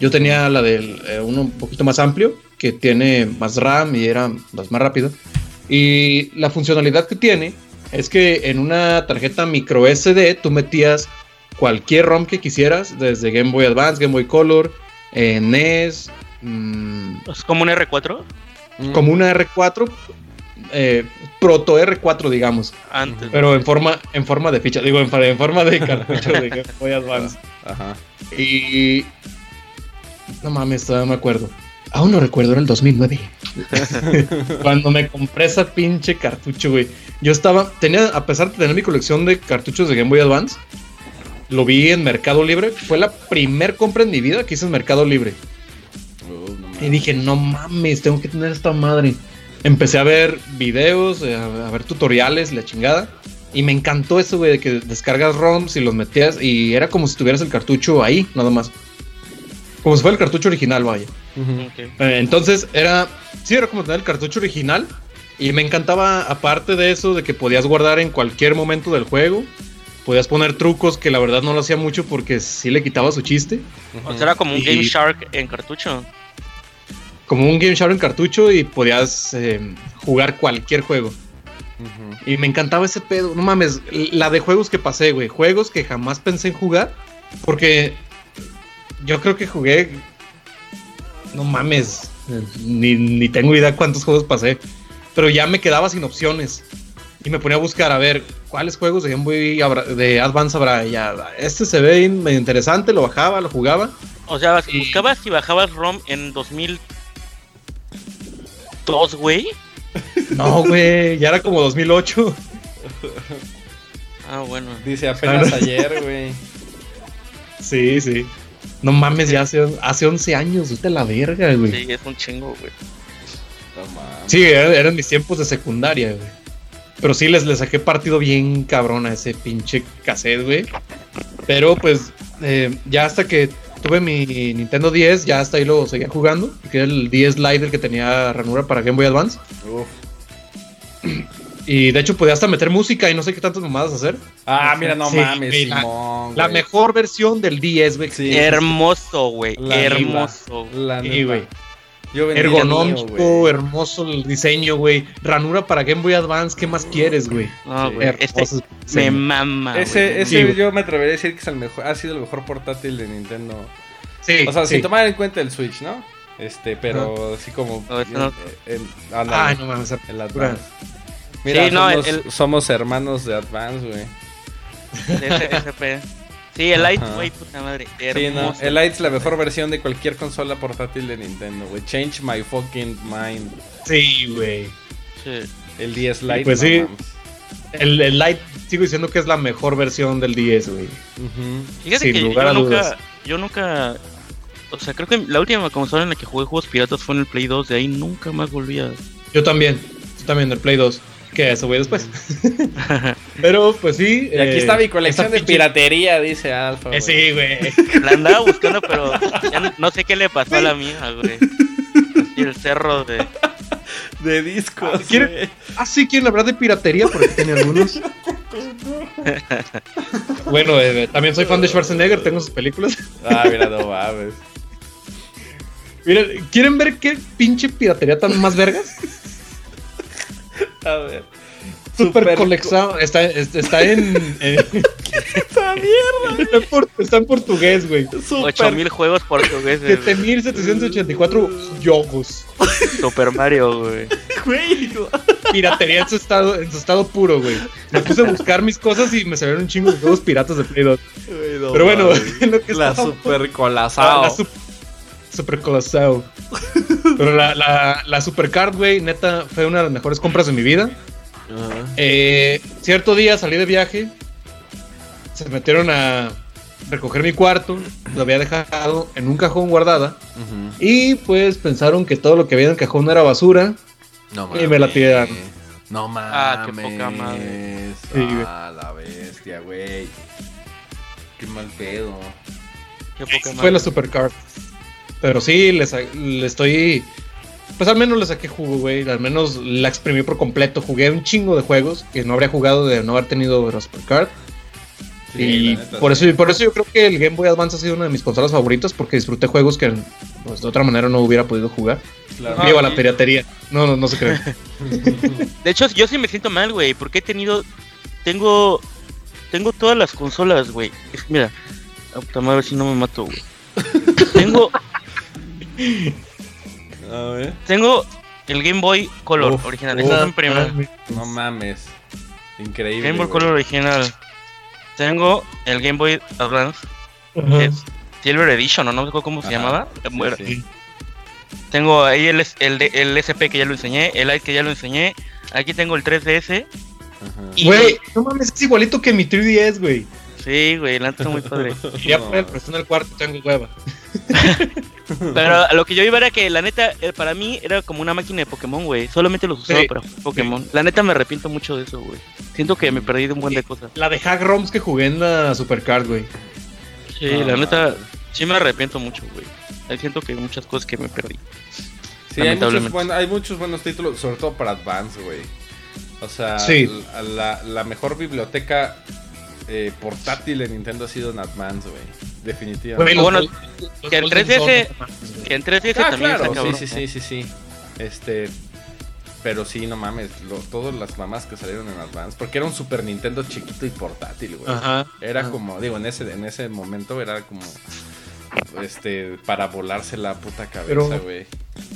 Yo tenía la del eh, uno un poquito más amplio, que tiene más RAM y era más, más rápido. Y la funcionalidad que tiene es que en una tarjeta micro SD tú metías cualquier ROM que quisieras, desde Game Boy Advance, Game Boy Color, eh, NES, mm, ¿Es como un R4? Mm, como una R4, eh, proto R4, digamos. Antes. Pero en forma, en forma de ficha, digo, en, en forma de cartucho de Game Boy Advance. Ajá. Y. No mames, todavía me acuerdo. Aún lo recuerdo, era el 2009. Cuando me compré esa pinche cartucho, güey. Yo estaba. Tenía, a pesar de tener mi colección de cartuchos de Game Boy Advance, lo vi en Mercado Libre. Fue la primer compra en mi vida que hice en Mercado Libre. No mames. Y dije, no mames, tengo que tener esta madre. Empecé a ver videos, eh, a ver tutoriales, la chingada. Y me encantó eso, güey, de que descargas ROMs y los metías. Y era como si tuvieras el cartucho ahí, nada más. Como si fuera el cartucho original, vaya. Eh, entonces era, sí, era como tener el cartucho original. Y me encantaba, aparte de eso, de que podías guardar en cualquier momento del juego. Podías poner trucos que la verdad no lo hacía mucho porque sí le quitaba su chiste. O sea, era como un Y- Game Shark en cartucho. Como un Game Shark en cartucho y podías eh, jugar cualquier juego. Y me encantaba ese pedo. No mames, la de juegos que pasé, güey. Juegos que jamás pensé en jugar. Porque yo creo que jugué. No mames. Ni, ni tengo idea cuántos juegos pasé. Pero ya me quedaba sin opciones. Y me ponía a buscar a ver cuáles juegos de Game Boy habrá- de Advance habrá. Ya, este se ve medio interesante. Lo bajaba, lo jugaba. O sea, Y- buscabas y bajabas ROM en 2002, güey. No, güey. Ya era como 2008. Ah, bueno. Dice apenas Ah, no. ayer, güey. Sí, sí. No mames, ya hace, hace 11 años. Vete a la verga, güey. Sí, es un chingo, güey. No mames. Sí, era- eran mis tiempos de secundaria, güey. Pero sí les, les saqué partido bien cabrón a ese pinche cassette, güey. Pero pues eh, ya hasta que tuve mi Nintendo 10, ya hasta ahí lo seguía jugando. Que era el 10 Lite el que tenía ranura para Game Boy Advance. Uf. Y de hecho podía hasta meter música y no sé qué tantas mamadas hacer. Ah, mira, no Sí, mames, Simón. La mejor versión del 10, güey. Sí. Hermoso, güey. Hermoso. La güey. Yo el mío, Ergonómico, hermoso el diseño, güey. Ranura para Game Boy Advance, ¿qué más quieres, güey? No, güey. Este me mama. Ese, ese Sí, yo me atrevería a decir que es el mejor, ha sido el mejor portátil de Nintendo. Sí, O sea, sí. sin tomar en cuenta el Switch, ¿no? Este, pero así como. No, no. ándale, Ay, no mames. el Advance. Mira, Sí, no, somos, el- somos hermanos de Advance, güey. Ese- SP. Sí, el Light, Ajá. güey, puta madre. Sí, no, el Lite es la mejor versión de cualquier consola portátil de Nintendo, güey. Change my fucking mind. Sí, güey. Sí. El 10 Lite. Pues no sí. mames. El, el Lite sigo diciendo que es la mejor versión del 10, güey. Fíjate Sin que lugar yo a nunca, dudas. yo nunca, o sea, creo que la última consola en la que jugué juegos piratas fue en el Play 2, de ahí nunca más volví a... Yo también. Yo también del Play 2. Que eso voy después. Pero, pues sí. Y aquí eh, está mi colección de piratería, dice Alfa. Eh, sí, güey. La andaba buscando, pero ya no, no sé qué le pasó a la mía, güey. Así el cerro de... De discos. ¿Quiere- güey. Ah, sí, quieren hablar de piratería porque tiene algunos. bueno, eh, también soy fan de Schwarzenegger, tengo sus películas. Ah, mira, no mames. Miren, ¿quieren ver qué pinche piratería tan más vergas? A ver. Super colección. Está, es- está en. en- Esta mierda. está, en por- está en portugués, güey. Super. 8000 juegos portugueses. güey. 7784 yogos. Super Mario, güey. güey. Piratería en su estado, en su estado puro, güey. Me puse a buscar mis cosas y me salieron un chingo de juegos piratas de Play 2. Güey, no Pero bueno, lo que La estaba- super Ah, colazao. la sup- super colosao. Pero la, la, la Supercard, güey, neta, fue una de las mejores compras de mi vida. Ajá. Eh, cierto día salí de viaje. Se metieron a recoger mi cuarto. Lo había dejado en un cajón guardada. Y pues pensaron que todo lo que había en el cajón era basura. No Y me la tiraron. No mames. Ah, qué poca madre. Sí, ah, la bestia, güey. Qué mal pedo. Qué poca Fue madre. la Supercard. Pero sí, le, le estoy. Pues al menos le saqué jugo, güey. Al menos la exprimí por completo. Jugué un chingo de juegos que no habría jugado de no haber tenido la Supercard. Sí, y la neta, por sí. eso, por eso yo creo que el Game Boy Advance ha sido una de mis consolas favoritas porque disfruté juegos que pues, de otra manera no hubiera podido jugar. Claro. Ah, Viva la sí. piratería. No, no, no se cree. De hecho, yo sí me siento mal, güey, porque he tenido. Tengo. Tengo todas las consolas, güey. Mira, a ver si no me mato, güey. tengo, A ver. tengo el Game Boy Color Uf, original. uf. Está en primera. No mames. Increíble. Game Boy. Color original. Tengo el Game Boy Advance, Ajá. que es Silver Edition, o no sé cómo se Ajá. llamaba. Sí, Bueno, sí. Tengo ahí el, el, el SP que ya lo enseñé, el Lite que ya lo enseñé. Aquí tengo el 3DS. Ajá. Y- Güey, no mames, es igualito que mi 3DS, güey. Sí, güey, la neta está muy padre. Ya por el en el cuarto tengo hueva. Pero lo que yo iba era que la neta, eh, para mí era como una máquina de Pokémon, güey. Solamente los usaba Sí, para Pokémon. La neta me arrepiento mucho de eso, güey. Siento que me perdí de un buen de cosas. La de hack ROMs que jugué en la Supercard, güey. Sí, No, la neta, sí me arrepiento mucho, güey. Ahí Siento que hay muchas cosas que me perdí. Sí, hay muchos, Lamentablemente. buen- hay muchos buenos títulos, sobre todo para Advance, güey. O sea, Sí. la mejor biblioteca eh, portátil de Nintendo ha sido en Advance, güey. Definitivamente. Bueno, que el Golden 3DS Sun, Que en 3DS ah, también claro, está cabrón. sí, sí, sí, sí, sí. Este, pero sí, no mames, lo- todas las mamás que salieron en Advance, porque era un Super Nintendo chiquito y portátil, güey. Ajá. Era Ajá. como, digo, en ese, en ese momento era como, este, para volarse la puta cabeza, Pero- güey.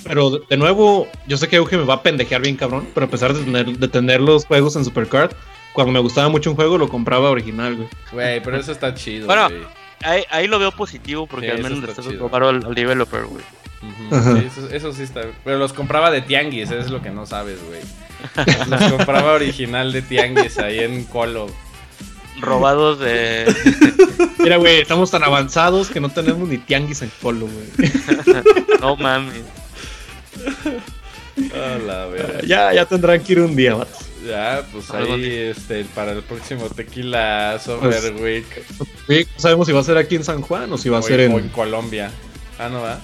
Pero de- de nuevo, yo sé que Euge me va a pendejear bien cabrón, pero a pesar de tener, de tener los juegos en Supercard, cuando me gustaba mucho un juego lo compraba original, güey. Güey, pero eso está chido, Bueno, güey. Ahí, ahí lo veo positivo porque Sí, al menos le está estás chido. dando al, al developer, güey. Sí, eso, eso sí está. Pero los compraba de tianguis, eso es lo que no sabes, güey. Los compraba original de tianguis ahí en Colo. Robados de. Mira, güey, estamos tan avanzados que no tenemos ni tianguis en Colo, güey. no mames. A la verga. ya, ya tendrán que ir un día, vato. Ya, pues ahí, este, para el próximo Tequila Software Pues, Week. Sí, no sabemos si va a ser aquí en San Juan o si va a ser en, en. o en Colombia. Ah, no va.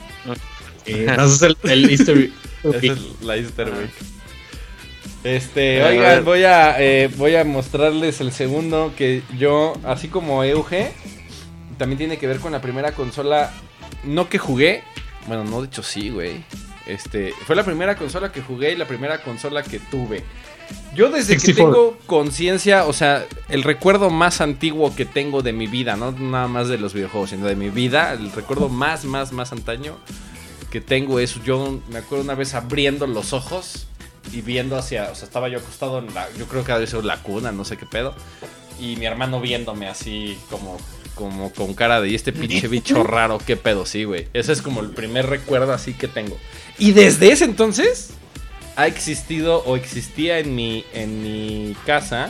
eh, es el, el Easter. Esa es la Easter Ah. Week. Este, A oigan, voy a, eh, voy a mostrarles el segundo que yo, así como Euge, también tiene que ver con la primera consola, no que jugué, bueno, no, de hecho sí, güey. Este, fue la primera consola que jugué y la primera consola que tuve. Yo desde que 64. tengo conciencia, o sea, el recuerdo más antiguo que tengo de mi vida, no nada más de los videojuegos, sino de mi vida, el recuerdo más, más, más antaño que tengo es, yo me acuerdo una vez abriendo los ojos y viendo hacia, o sea, estaba yo acostado en la, yo creo que había sido la cuna, no sé qué pedo, y mi hermano viéndome así como, como con cara de, "¿Y este pinche bicho raro, qué pedo, sí, güey. Ese es como el primer recuerdo así que tengo. Y desde ese entonces ha existido o existía en mi, en mi casa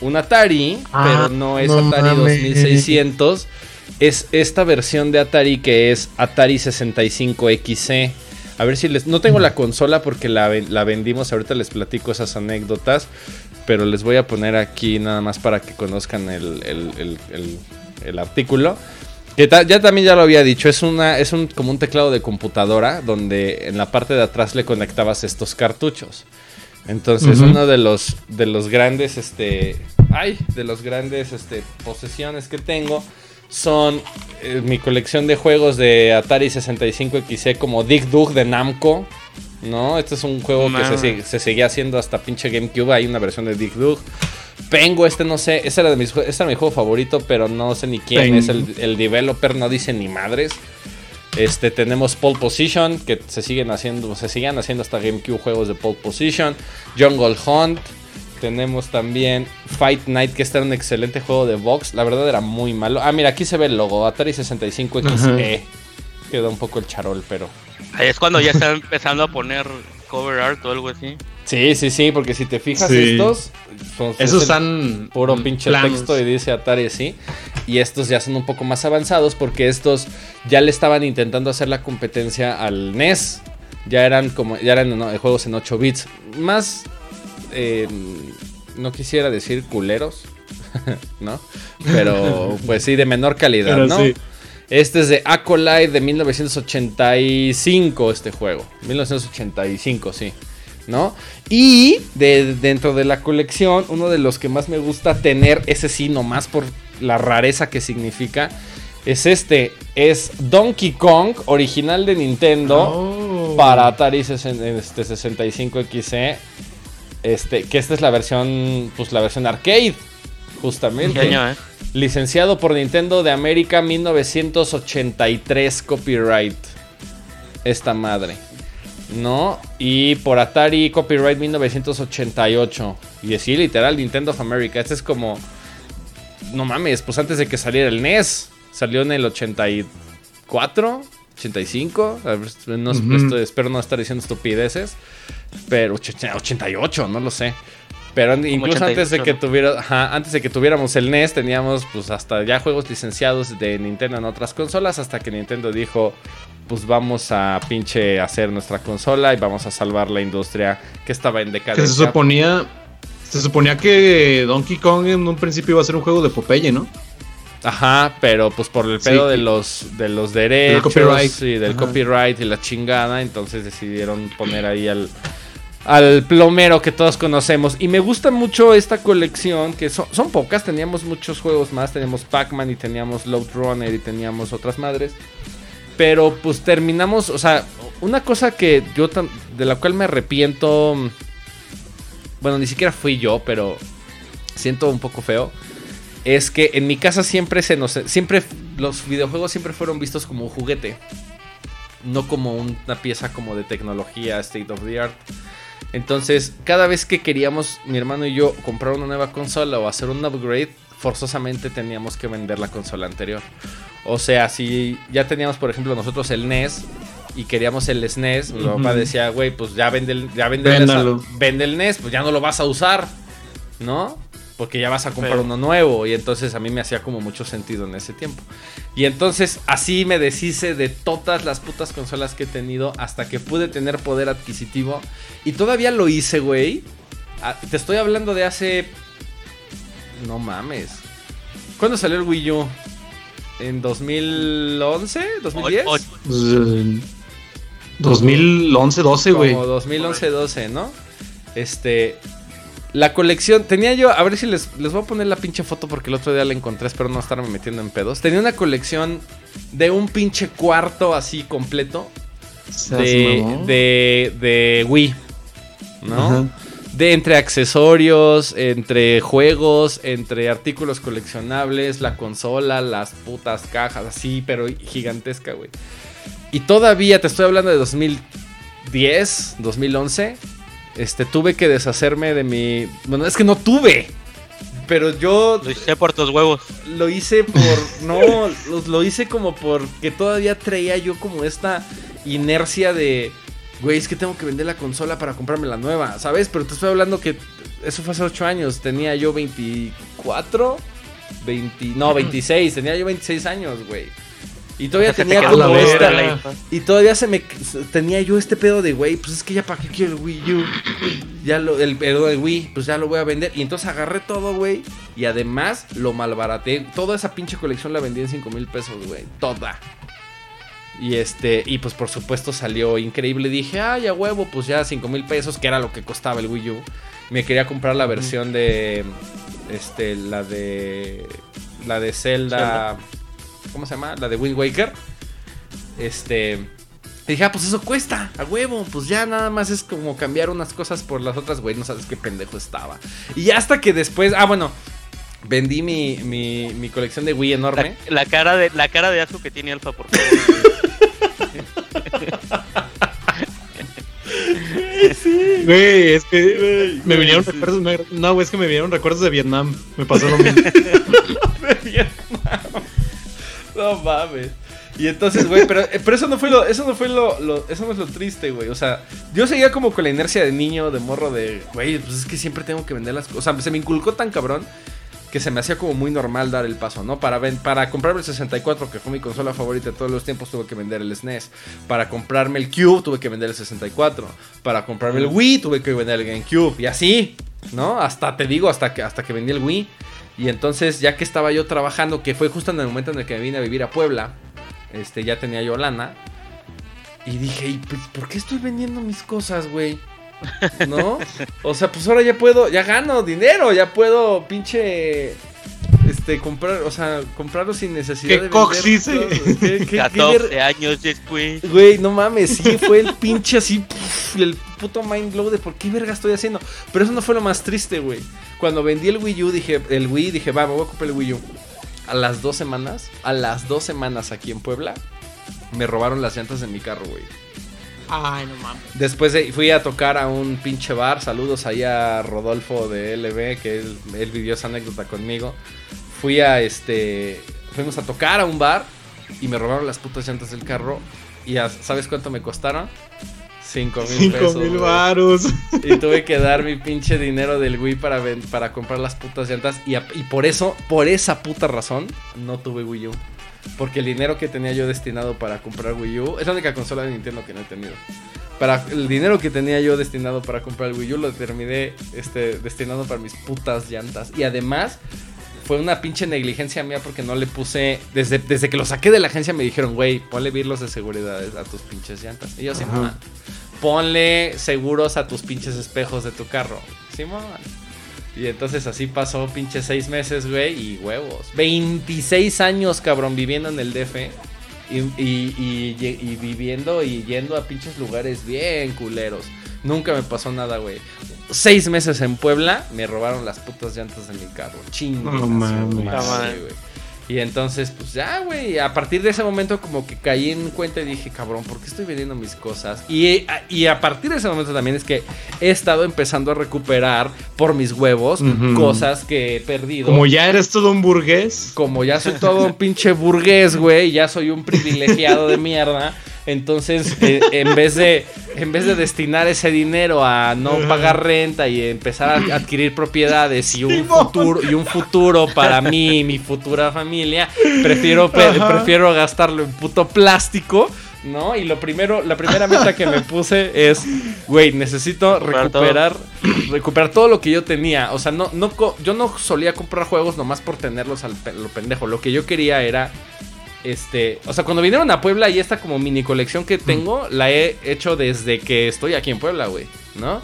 un Atari, Ah, pero no es no Atari mames. 2600. Es esta versión de Atari que es Atari 65XC. A ver si les... No tengo la consola porque la, ven- la vendimos. Ahorita les platico esas anécdotas. Pero les voy a poner aquí nada más para que conozcan el- el- el artículo. Que ta- ya también ya lo había dicho. Es una es un, como un teclado de computadora donde en la parte de atrás le conectabas estos cartuchos. Entonces, uno de los de los grandes este ay, de los grandes este posesiones que tengo son eh, mi colección de juegos de Atari 65XC como Dig Dug de Namco, ¿no? Este es un juego que se, se seguía haciendo hasta pinche GameCube, hay una versión de Dig Dug. Pengo, este no sé, ese era, de mis, este era mi juego favorito, pero no sé ni quién Pengo. es el, el developer, no dice ni madres. Este, tenemos Pole Position, que se siguen haciendo, se siguen haciendo hasta GameCube juegos de Pole Position. Jungle Hunt. Tenemos también Fight Night, que este era un excelente juego de box. La verdad era muy malo. Ah, mira, aquí se ve el logo, Atari 65XE. Queda un poco el charol, pero... Ahí es cuando ya están empezando a poner cover art o algo así. Sí, sí, sí, porque si te fijas Sí. estos... son- Esos están. puro pinche planos. texto y dice Atari así. Y estos ya son un poco más avanzados porque estos ya le estaban intentando hacer la competencia al NES. Ya eran como ya eran ¿no? juegos en 8 bits. Más eh, no quisiera decir culeros, ¿no? Pero pues sí, de menor calidad, Pero ¿no? sí. Este es de Acolyte de 1985, este juego. 1985, sí. ¿No? Y de, dentro de la colección, uno de los que más me gusta tener, ese sí, nomás por la rareza que significa, es este. Es Donkey Kong, original de Nintendo, Oh. para Atari 60 este, 65XE. Este, que esta es la versión, pues la versión arcade, justamente. ¿Qué año, eh? Licenciado por Nintendo de América 1983 copyright. Esta madre. ¿No? Y por Atari copyright 1988. Y así literal Nintendo of America. Este es como... No mames, pues antes de que saliera el NES. Salió en el 84, 85. A ver, no- Ujú. esto- espero no estar diciendo estupideces. Pero 88, no lo sé. Pero incluso antes de que tuviera, antes de que tuviéramos el NES, teníamos pues hasta ya juegos licenciados de Nintendo en otras consolas, hasta que Nintendo dijo, pues vamos a pinche hacer nuestra consola y vamos a salvar la industria que estaba en decadencia. se suponía, se suponía que Donkey Kong en un principio iba a ser un juego de Popeye, ¿no? Ajá, pero pues por el pedo de los de los derechos y del copyright y la chingada, entonces decidieron poner ahí al al plomero que todos conocemos. Y me gusta mucho esta colección, que son, pocas, teníamos muchos juegos más, teníamos Pac-Man y teníamos Load Runner y teníamos otras madres. Pero pues terminamos, o sea, una cosa que yo de la cual me arrepiento, bueno, ni siquiera fui yo, pero siento un poco feo, es que en mi casa siempre se nos siempre los videojuegos siempre fueron vistos como un juguete, no como una pieza como de tecnología state of the art. Entonces, cada vez que queríamos, mi hermano y yo, comprar una nueva consola o hacer un upgrade, forzosamente teníamos que vender la consola anterior. O sea, si ya teníamos, por ejemplo, nosotros el NES y queríamos el SNES, mi papá decía, güey, pues ya vende el, ya vende el, vende el NES, pues ya no lo vas a usar, ¿no? Porque ya vas a comprar uno nuevo y entonces a mí me hacía como mucho sentido en ese tiempo. Y entonces así me deshice de todas las putas consolas que he tenido hasta que pude tener poder adquisitivo y todavía lo hice, güey. Ah, te estoy hablando de hace no mames. ¿Cuándo salió el Wii U? ¿En 2011? ¿2010? 2011, 12, güey. Como 2011, 12, ¿no? Este, la colección, tenía yo, a ver si les, les voy a poner la pinche foto porque el otro día la encontré, espero no estarme metiendo en pedos. Tenía una colección de un pinche cuarto así completo de, de, de, Wii, ¿no? De entre accesorios, entre juegos, entre artículos coleccionables, la consola, las putas cajas, así, pero gigantesca, güey. Y todavía te estoy hablando de 2010, 2011 este, tuve que deshacerme de mi. Bueno, es que no tuve. Pero yo. Lo hice por tus huevos. Lo hice por. No, lo, hice como porque todavía traía yo como esta inercia de. Güey, es que tengo que vender la consola para comprarme la nueva, ¿sabes? Pero te estoy hablando que eso fue hace 8 años. Tenía yo 24. 20, no, 26. Tenía yo 26 años, güey. Y todavía tenía como esta. Y todavía se me. Tenía yo este pedo de, güey, pues es que ya para qué quiero el Wii U. Ya lo. El pedo del Wii, pues ya lo voy a vender. Y entonces agarré todo, güey. Y además lo malbaraté. Toda esa pinche colección la vendí en 5 mil pesos, güey. Toda. Y este. Y pues por supuesto salió increíble. Dije, ay, a huevo, pues ya 5 mil pesos, que era lo que costaba el Wii U. Me quería comprar la versión de. Este, la de. La de Zelda. ¿Cómo se llama? La de Wind Waker. Este. dije, ah, pues eso cuesta, a huevo. Pues ya nada más es como cambiar unas cosas por las otras, güey. No sabes qué pendejo estaba. Y hasta que después. Ah, bueno. Vendí mi, mi, colección de Wii enorme. La, cara de la cara de asco que tiene Alfa, por favor. Sí. Güey, es que me vinieron recuerdos. no, güey, es que me vinieron recuerdos de Vietnam. Me pasó lo mismo. de Vietnam. No mames. Y entonces, güey, pero, eh, pero eso no fue lo, eso no fue lo, eso no es lo triste, güey. O sea, yo seguía como con la inercia de niño, de morro, de, güey, pues es que siempre tengo que vender las cosas. O sea, se me inculcó tan cabrón que se me hacía como muy normal dar el paso, ¿no? Para, para comprarme el 64, que fue mi consola favorita de todos los tiempos, tuve que vender el SNES. Para comprarme el Cube, tuve que vender el 64. Para comprarme el Wii, tuve que vender el GameCube. Y así, ¿no? Hasta, te digo, hasta que, hasta que vendí el Wii. Y entonces, ya que estaba yo trabajando, que fue justo en el momento en el que me vine a vivir a Puebla, este, ya tenía yo lana. Y dije, ¿y pues, por qué estoy vendiendo mis cosas, güey? ¿No? O sea, pues ahora ya puedo, ya gano dinero, ya puedo pinche este, comprar, o sea, comprarlo sin necesidad ¿Qué Cox dice? ¿Qué, 14 años después. Güey, no mames, sí, fue el pinche así, el puto mind blow de por qué verga estoy haciendo. Pero eso no fue lo más triste, güey. Cuando vendí el Wii U, dije, el Wii, dije, va, me voy a comprar el Wii U. A las dos semanas, a las dos semanas aquí en Puebla, me robaron las llantas de mi carro, güey. Ay, no mames. Después fui a tocar a un pinche bar. Saludos ahí a Rodolfo de LB, que él, él vivió esa anécdota conmigo fui a este. Fuimos a tocar a un bar y me robaron las putas llantas del carro. Y ¿sabes cuánto me costaron? 5 mil Cinco pesos. mil varos. Y tuve que dar mi pinche dinero del Wii para, ven- para comprar las putas llantas. Y, a- y por eso, por esa puta razón, no tuve Wii U. Porque el dinero que tenía yo destinado para comprar Wii U es la única consola de Nintendo que no he tenido. Para el dinero que tenía yo destinado para comprar el Wii U lo terminé este, destinando para mis putas llantas. Y además fue una pinche negligencia mía porque no le puse. Desde, desde que lo saqué de la agencia me dijeron, güey, ponle virlos de seguridad a tus pinches llantas. Y yo. Simón, ponle seguros a tus pinches espejos de tu carro. Simón. Y entonces así pasó pinches seis meses, güey, y huevos. 26 años, cabrón, viviendo en el DF. Y, y- y- y- y viviendo y yendo a pinches lugares bien culeros. Nunca me pasó nada, güey. Seis meses en Puebla, me robaron las putas llantas de mi carro. Chingo. No mames. Y entonces, pues ya, güey. A partir de ese momento, como que caí en cuenta y dije, cabrón, ¿por qué estoy vendiendo mis cosas? Y, y a partir de ese momento también es que he estado empezando a recuperar por mis huevos cosas que he perdido. Como ya eres todo un burgués. Como ya soy todo un pinche burgués, güey, ya soy un privilegiado de mierda. Entonces, eh, en vez de en vez de destinar ese dinero a no pagar renta y empezar a adquirir propiedades y un futuro y un futuro para mí y mi futura familia, prefiero prefiero gastarlo en puto plástico. ¿No? Y lo primero, la primera meta que me puse es, güey, necesito Recuperar todo. recuperar, todo lo que yo tenía. O sea, no, no, yo no solía comprar juegos nomás por tenerlos al pe- lo pendejo. Lo que yo quería era, este, o sea, cuando vinieron a Puebla y esta como mini colección que tengo, la he hecho desde que estoy aquí en Puebla, güey, ¿no?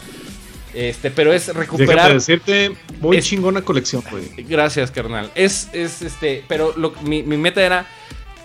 Este, pero es recuperar. decirte, muy Es- chingona colección, güey. Gracias, carnal. Es, es este, pero lo- mi, mi meta era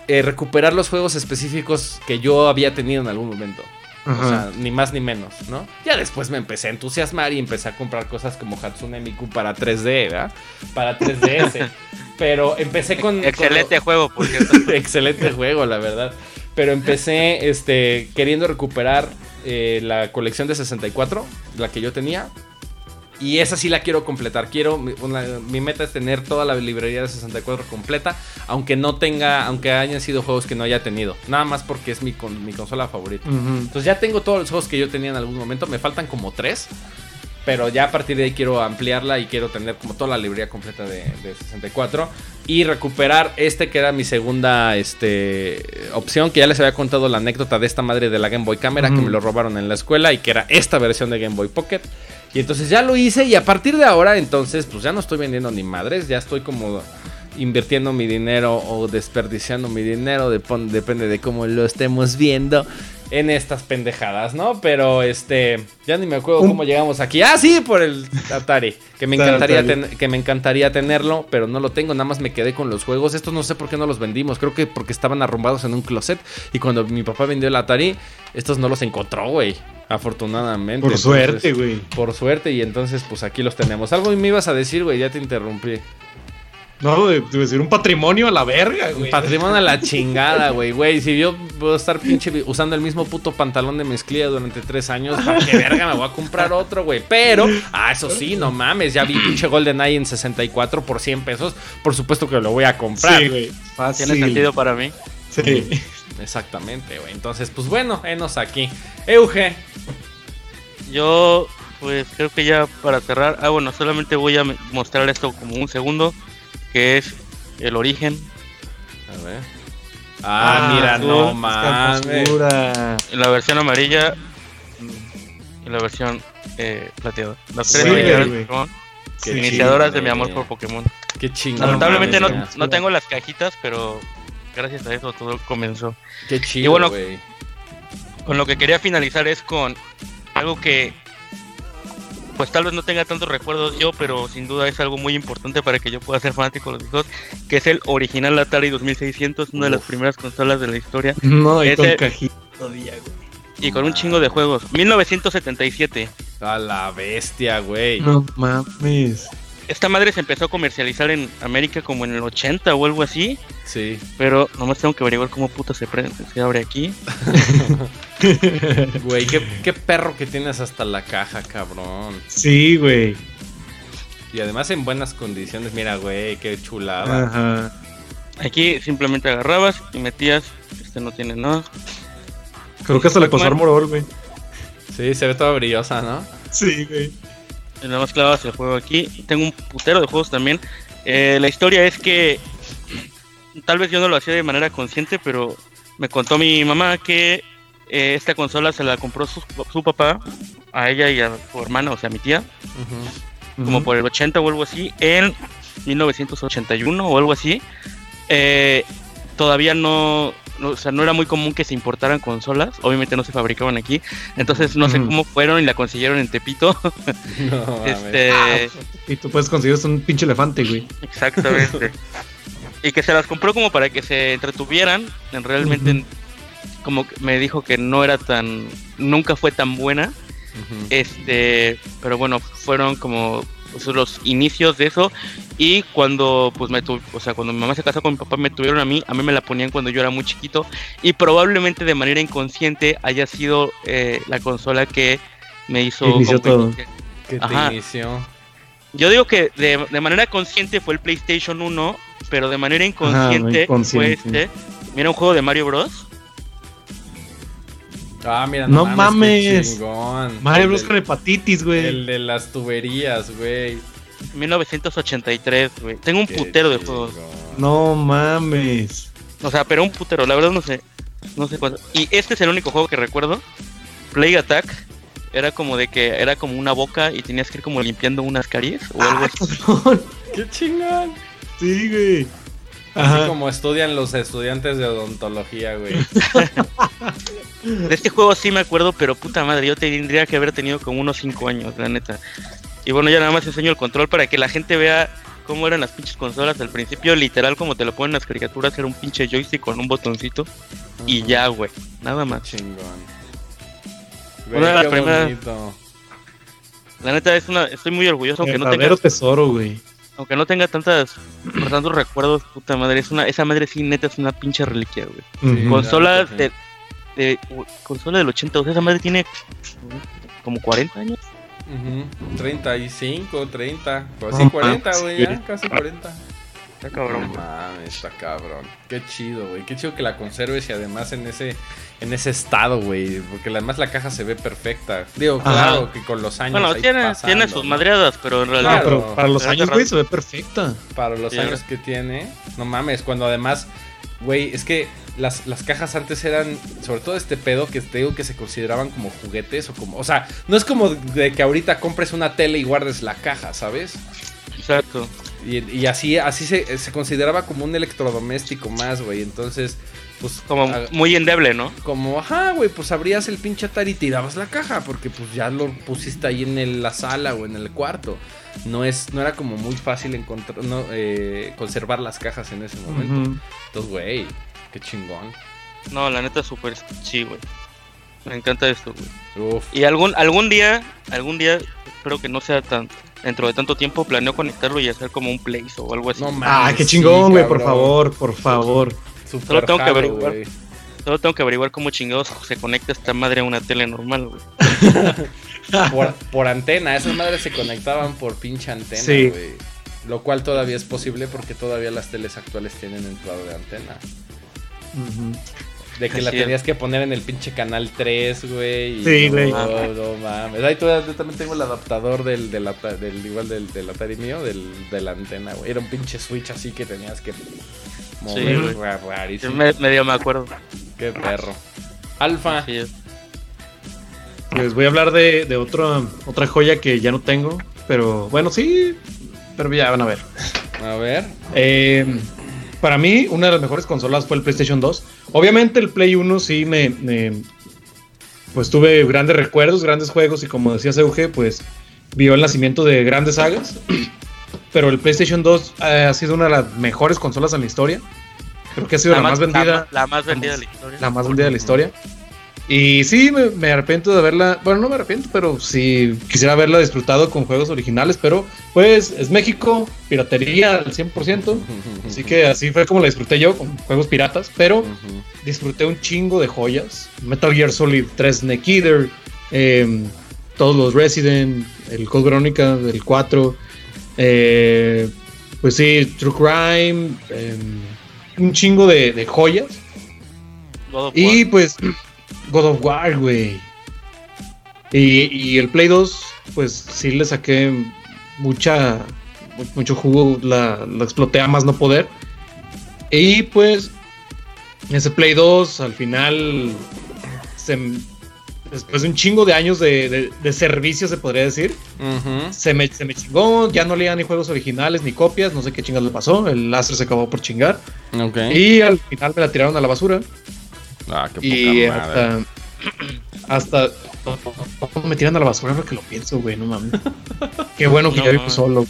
eh, recuperar los juegos específicos que yo había tenido en algún momento. O sea, ni más ni menos, ¿no? Ya después me empecé a entusiasmar y empecé a comprar cosas como Hatsune Miku para 3D, ¿verdad? Para 3DS. Pero empecé con... Excelente juego, por cierto. Excelente juego, la verdad. Pero empecé este, queriendo recuperar eh, la colección de 64, la que yo tenía. Y esa sí la quiero completar. Quiero, mi, una- mi meta es tener toda la librería de 64 completa, aunque no tenga, aunque hayan sido juegos que no haya tenido. Nada más porque es mi, con- mi consola favorita. Entonces ya tengo todos los juegos que yo tenía en algún momento. Me faltan como tres. Pero ya a partir de ahí quiero ampliarla y quiero tener como toda la librería completa de, de 64. Y recuperar este que era mi segunda este, opción. Que ya les había contado la anécdota de esta madre de la Game Boy Camera. Que me lo robaron en la escuela. Y que era esta versión de Game Boy Pocket. Y entonces ya lo hice. Y a partir de ahora entonces pues ya no estoy vendiendo ni madres. Ya estoy como invirtiendo mi dinero o desperdiciando mi dinero. depende de cómo lo estemos viendo en estas pendejadas, ¿no? Pero este, ya ni me acuerdo Un- cómo llegamos aquí. Ah, sí, por el Atari, que me encantaría ten- que me encantaría tenerlo, pero no lo tengo, nada más me quedé con los juegos. Estos no sé por qué no los vendimos, creo que porque estaban arrumbados en un closet y cuando mi papá vendió el Atari, estos no los encontró, güey. Afortunadamente. Por Entonces, suerte, güey. Por suerte y entonces pues aquí los tenemos. Algo me ibas a decir, güey, ya te interrumpí. No, de, de decir un patrimonio a la verga, güey. Patrimonio a la chingada, güey, güey. Si yo puedo estar pinche usando el mismo puto pantalón de mezclilla durante tres años, ¿para qué verga me voy a comprar otro, güey? Pero, ah, eso sí, no mames, ya vi pinche GoldenEye en 64 por 100 pesos. Por supuesto que lo voy a comprar. Sí, güey. Fácil. Tiene sentido para mí. Sí. Exactamente, güey. Entonces, pues bueno, enos aquí. Euge. Yo, pues creo que ya para cerrar, ah, bueno, solamente voy a mostrar esto como un segundo, que es el origen. A ver. Ah, mira, no azul, mames. hermosura. En la versión amarilla y la versión eh, plateada. Las tres Sí, Qué iniciadoras de mi amor por Pokémon. Qué chingón. Lamentablemente no, mames, no tengo las cajitas, pero gracias a eso todo comenzó. Qué chido, Y bueno. Con lo que quería finalizar es con algo que pues tal vez no tenga tantos recuerdos yo, pero sin duda es algo muy importante para que yo pueda ser fanático de los hijos, que es el original Atari 2600, una de las primeras consolas de la historia No, y Ese- con cajita todavía, güey. y con un chingo de juegos. 1977. A la bestia, güey. No mames. Esta madre se empezó a comercializar en América como en el 80 o algo así, Sí. pero nomás tengo que averiguar cómo puta se, prende, se abre aquí. Güey, qué, qué perro que tienes hasta la caja, cabrón. Sí, güey. Y además en buenas condiciones. Mira, güey, qué chulada. Ajá. Aquí simplemente agarrabas y metías, este no tiene nada. Creo que hasta le pasó. Armorol, güey. Sí, se ve toda brillosa, ¿no? Sí, güey. Nada más clavas el juego aquí. Tengo un putero de juegos también. Eh, la historia es que tal vez yo no lo hacía de manera consciente, pero me contó mi mamá que eh, esta consola se la compró su, su papá a ella y a su hermana, o sea, a mi tía, como por el 80 o algo así, en 1981 o algo así. Eh, todavía no, no, o sea, no era muy común que se importaran consolas, obviamente no se fabricaban aquí, entonces no sé cómo fueron y la consiguieron en Tepito. No, este, Y tú puedes conseguir un pinche elefante, güey. Exactamente. y que se las compró como para que se entretuvieran. En realmente, como que me dijo que no era tan. Nunca fue tan buena. Este. Pero bueno, fueron como los inicios de eso. Y cuando, pues me tu- O sea, cuando mi mamá se casó con mi papá, me tuvieron a mí. A mí me la ponían cuando yo era muy chiquito. Y probablemente de manera inconsciente haya sido eh, la consola que me hizo. Inició todo. que- ¿Qué te Ajá. inició? yo digo que de, de manera consciente fue el PlayStation 1, pero de manera inconsciente, inconsciente. fue este. Mira un juego de Mario Bros. Ah, mira, No no, mames. mames. Mario Bros con hepatitis, güey. El de las tuberías, güey. 1983, güey. Tengo un Qué putero de juegos. No mames. O sea, pero un putero, la verdad no sé. No sé cuánto. Y este es el único juego que recuerdo. Plague Attack. Era como de que era como una boca y tenías que ir como limpiando unas caries o algo Ah, así. cabrón. Qué chingón. Sí, güey. Así Ajá. como estudian los estudiantes de odontología, güey. De este juego sí me acuerdo, pero puta madre, yo tendría que haber tenido como unos 5 años, la neta. Y bueno, ya nada más enseño el control para que la gente vea cómo eran las pinches consolas. Al principio, literal, como te lo ponen las caricaturas, era un pinche joystick con un botoncito. Y ya, güey. Nada más. Chingón. Una de las primeras- bonito. La neta, es una, estoy muy orgulloso, aunque no, tenga, tesoro, güey. aunque no tenga tantas, tantos recuerdos, puta madre. Es una, esa madre sí, neta, es una pinche reliquia, güey. Sí, Ujú. Consola sí. de, de- consola del 80, o sea, esa madre tiene como 40 años. Ujú. 35, 30. Pues No sí, 40, mames, güey. Ya, casi 40. Está No cabrón, mames, está cabrón. Qué chido, güey. Qué chido que la conserves y además en ese en ese estado, güey. Porque además la caja se ve perfecta. Digo, Ajá. claro que con los años. Bueno, ahí tiene, pasando, tiene sus madreadas, pero en realidad. Ah, pero para los años, güey, se ve perfecta. Para los Sí. años que tiene. No mames, cuando además. Güey, es que las, las cajas antes eran, sobre todo este pedo que te digo que se consideraban como juguetes o como, o sea, no es como de que ahorita compres una tele y guardes la caja, ¿sabes? Exacto. Y, y así, así se, se consideraba como un electrodoméstico más, güey. Entonces, pues. Como a- muy endeble, ¿no? como, ajá, güey, pues abrías el pinche Atari y tirabas la caja, porque pues ya lo pusiste ahí en el- la sala o en el cuarto. No es, no era como muy fácil encontrar, no, eh, conservar las cajas en ese momento. Entonces, güey, qué chingón. No, la neta, súper sí, güey. Me encanta esto, güey. Uf. Y algún, algún día, algún día, espero que no sea tan. Dentro de tanto tiempo, planeo conectarlo y hacer como un place o algo así. No mames. Ah, qué chingón, güey, por favor, por favor. Súper Solo tengo que averiguar. güey. Solo tengo que averiguar cómo chingados se conecta esta madre a una tele normal, güey. Por, por antena, esas madres se conectaban por pinche antena, Sí. güey. Lo cual todavía es posible porque todavía las teles actuales tienen entrada de antena. De que la tenías que poner en el pinche canal 3, güey. y Sí, no, güey. No, no mames. Ahí todavía yo también tengo el adaptador del, del, igual del, del Atari mío, del, de la antena, güey. Era un pinche switch así que tenías que mover, güey. Yo rarísimo. me- medio me acuerdo. Qué perro. Alfa. Así es. Les voy a hablar de, de otra, otra joya que ya no tengo, pero bueno, sí, pero ya van a ver. A ver. Eh, para mí, una de las mejores consolas fue el PlayStation 2. Obviamente el Play 1 sí me, me- pues tuve grandes recuerdos, grandes juegos y como decía Seuge, pues vio el nacimiento de grandes sagas. Pero el PlayStation 2 eh, ha sido una de las mejores consolas en la historia. Creo que ha sido la, más vendida. La, más vendida de la historia. la más vendida de la historia. Y sí, me, me arrepiento de haberla. Bueno, no me arrepiento, pero sí quisiera haberla disfrutado con juegos originales. Pero pues es México, piratería al 100%. Así que así fue como la disfruté yo, con juegos piratas. Pero disfruté un chingo de joyas. Metal Gear Solid 3 Snake Eater, eh, todos los Resident, el Code Veronica del 4. eh, pues sí, True Crime, eh, un chingo de, de joyas. Y pues, God of War, güey. Y, y el Play 2, pues sí le saqué mucha, mu- mucho jugo, la, la exploté a más no poder. Y pues ese Play 2 al final, se después de un chingo de años de, de- de servicio, se podría decir, se me, se me chingó, ya no leía ni juegos originales ni copias, no sé qué chingas le pasó, el láser se acabó por chingar. Y al final me la tiraron a la basura. Ah, qué Y poca madre. hasta. Hasta. ¿Cómo me tiran a la basura ahora que lo pienso, güey? No mames. Qué bueno que No ya vivo solo.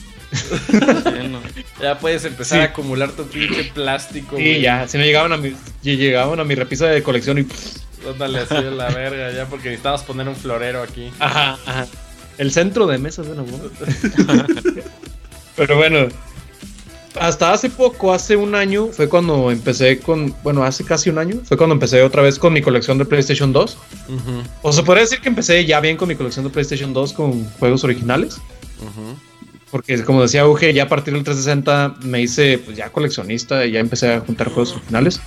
Ya puedes empezar Sí. a acumular tu pinche plástico. Sí, güey. ya. Si no llegaban a mi. Llegaban a mi repisa de colección y. Ándale así a la verga, ya porque necesitamos poner un florero aquí. Ajá, ajá. El centro de mesas de nuevo. Pero bueno. Hasta hace poco, hace un año, fue cuando empecé con. Bueno, hace casi un año, fue cuando empecé otra vez con mi colección de PlayStation 2. Ujú, O se podría decir que empecé ya bien con mi colección de PlayStation 2 con juegos originales. Porque como decía Uge, ya a partir del 360 me hice pues ya coleccionista y ya empecé a juntar juegos originales.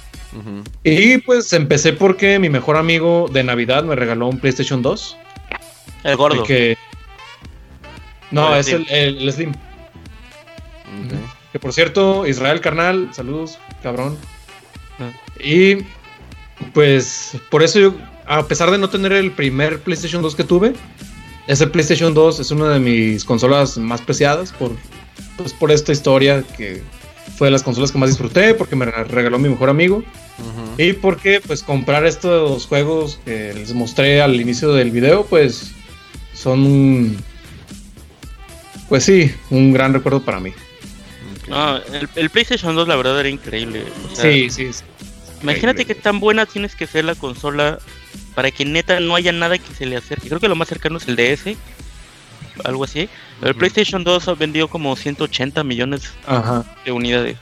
Y pues empecé porque mi mejor amigo de Navidad me regaló un PlayStation 2. El gordo. el Que... No, El es el, el Slim. Que por cierto, Israel carnal, saludos, cabrón. Ah. Y pues por eso yo, a pesar de no tener el primer PlayStation 2 que tuve, ese PlayStation 2 es una de mis consolas más preciadas por, pues, por esta historia que fue de las consolas que más disfruté, porque me regaló mi mejor amigo y porque pues comprar estos juegos que les mostré al inicio del video, pues son pues sí, un gran recuerdo para mí. Ok. No, el, el PlayStation 2 la verdad era increíble. o sea, Sí, sí, sí. Imagínate qué tan buena tienes que ser la consola para que neta no haya nada que se le acerque. Creo que lo más cercano es el DS, algo así. Pero el. PlayStation 2 ha vendido como 180 millones Ajá. de unidades.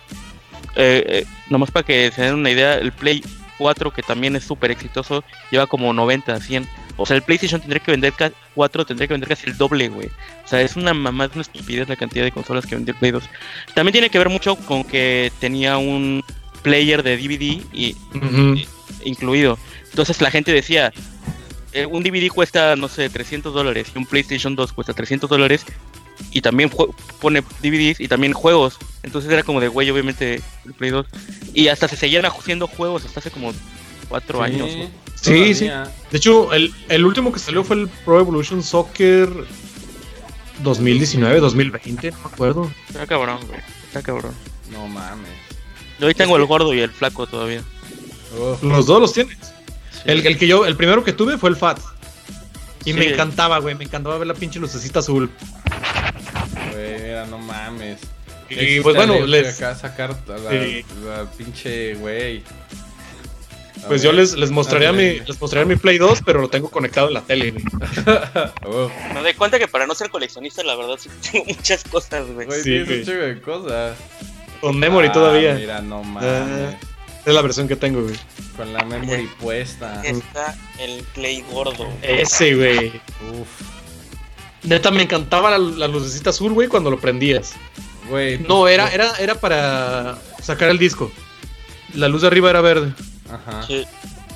Eh, eh, nomás para que se den una idea, el Play 4, que también es súper exitoso, lleva como 90, 100. O sea, el PlayStation tendría que vender ca- 4, tendría que vender casi el doble, güey. O sea, es una mamá, es una estupidez la cantidad de consolas que vendió Play 2. También tiene que ver mucho con que tenía un player de DVD y Ujú. incluido. Entonces la gente decía, eh, un DVD cuesta, no sé, 300 dólares y un PlayStation 2 cuesta 300 dólares y también pone DVDs y también juegos. Entonces era como de, güey, obviamente el Play 2. Y hasta se seguían haciendo juegos hasta hace como 4 Sí, años. ¿no? Sí, sí. De hecho, el, el último que salió fue el Pro Evolution Soccer 2019, 2020, no me acuerdo. Está cabrón, güey. Está cabrón. No mames. Yo hoy tengo el gordo y el flaco todavía. Los dos los tienes. Sí. El, el que yo, el primero que tuve fue el Fat. Y me encantaba, güey. Me encantaba ver la pinche lucecita azul. No mames. Y pues bueno, les, acá sacar a la, Sí. la pinche güey. Pues yo les, les mostraría mi, les mostraría mi Play 2, pero lo tengo conectado en la tele, güey. Uf, Me doy cuenta que para no ser coleccionista, la verdad, sí tengo muchas cosas, güey. Güey, Sí, un chingo de cosas. Con memory Ah, todavía. Mira, no mames. Ah. Es la versión que tengo, güey. Con la memory puesta. Está el Play gordo. Ese, güey. Uf, Neta, me encantaba la, la lucecita azul, güey, cuando lo prendías. güey. No, era, era, era para sacar el disco. La luz de arriba era verde. Ajá. Sí.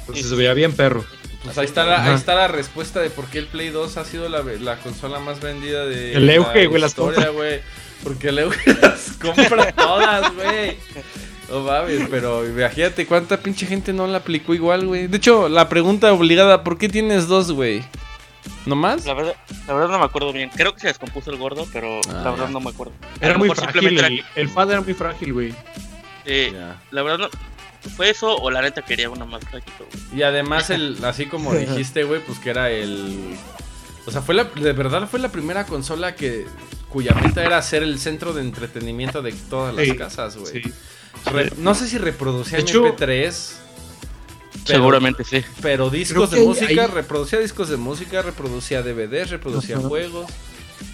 Entonces se veía bien perro. Pues ahí está, la, ahí está la respuesta de por qué el Play 2 ha sido la, la consola más vendida de El Euge, la güey, las historia, compra. güey. Porque el Euge las compra todas, güey. No mames, pero imagínate cuánta pinche gente no la aplicó igual, güey. De hecho, la pregunta obligada, ¿por qué tienes dos, güey? ¿No más? La verdad, la verdad no me acuerdo bien. Creo que se descompuso el gordo, pero Ah, la verdad ya. no me acuerdo. Era muy frágil. El, el FAD era muy frágil, güey. Eh, Ya. la verdad no. ¿Fue eso o la neta quería una más flaquito, güey? Y además, el, así como dijiste, güey, pues que era el. O sea, fue la, de verdad fue la primera consola que cuya meta era ser el centro de entretenimiento de todas las Sí, casas, güey. Sí. Re- no sé si reproducía hecho- MP3. Pero- Seguramente sí. Pero discos de música, ahí- reproducía discos de música, reproducía DVDs, reproducía juegos.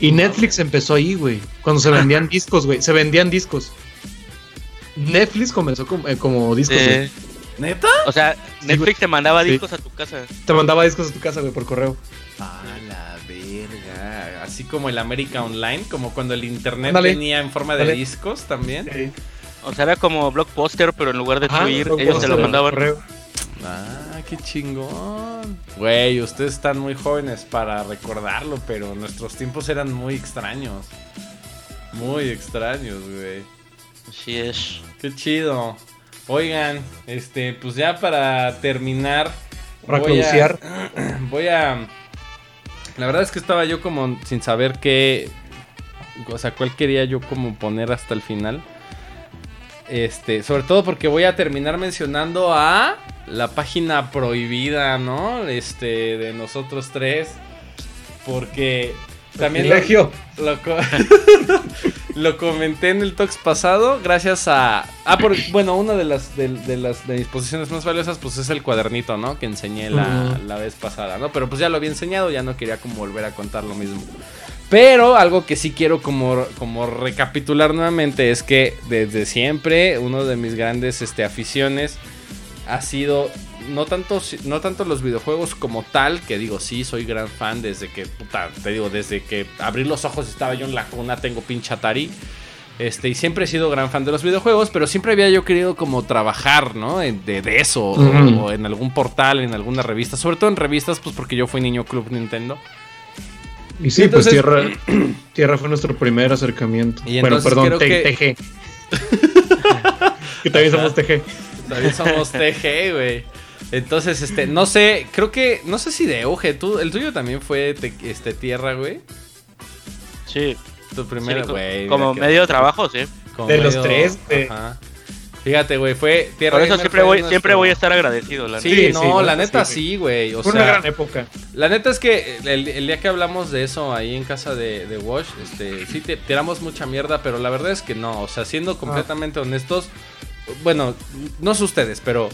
Y Netflix empezó ahí, güey. Cuando se vendían discos, güey. Se vendían discos. Netflix comenzó como, eh, como discos, Eh. ¿Neta? o sea, Netflix te mandaba Sí. discos a tu casa. Te mandaba discos a tu casa, güey, por correo. A la verga. Así como el América Online, como cuando el internet venía en forma de discos también. O sea, era como Blockbuster, pero en lugar de por ellos te lo mandaban. por correo. Ah, qué chingón. Güey, ustedes están muy jóvenes para recordarlo, pero nuestros tiempos eran muy extraños. Muy extraños, güey. Así es. Qué chido. Oigan, este, pues ya para terminar. Para voy a-. Voy a. La verdad es que estaba yo como sin saber qué. O sea, cuál quería yo como poner hasta el final. Este, sobre todo porque voy a terminar mencionando a la página prohibida, ¿no? Este, de nosotros tres. Porque también lo, lo, co- lo comenté en el Talks pasado. Gracias a. Ah, por, bueno, una de las, de, de las de mis posiciones más valiosas, pues es el cuadernito, ¿no? Que enseñé la, la vez pasada, ¿no? Pero pues ya lo había enseñado, ya no quería como volver a contar lo mismo. Pero algo que sí quiero como, como recapitular nuevamente es que desde siempre uno de mis grandes este, aficiones ha sido no tanto, no tanto los videojuegos como tal, que digo, sí, soy gran fan desde que, puta, te digo, desde que abrí los ojos estaba yo en la cuna, tengo pinche Atari. Este, y siempre he sido gran fan de los videojuegos, pero siempre había yo querido como trabajar, ¿no? De, de eso, o- o, en algún portal, en alguna revista, sobre todo en revistas, pues porque yo fui niño club Nintendo. Y sí, Entonces- pues Tierra, Tierra fue nuestro primer acercamiento. Y bueno, perdón, creo T- que- TG. que también somos TG. También somos TG, güey. Entonces, este, no sé, creo que, no sé si de Euge, tú, el tuyo también fue te- este, tierra, güey. Sí. Tu primera, Sí, güey. como medio de trabajo, sí. como De los tres, eh. Fíjate, güey, fue tierra. Por eso siempre voy, nuestro- siempre voy a estar agradecido, la Sí, neta. Sí, no, sí, la neta sí, sí, güey. O Fue sea, una gran época. La neta es que el, el día que hablamos de eso ahí en casa de, de Wash, este, sí te, tiramos mucha mierda, pero la verdad es que no. O sea, siendo completamente honestos, bueno, no sé ustedes, pero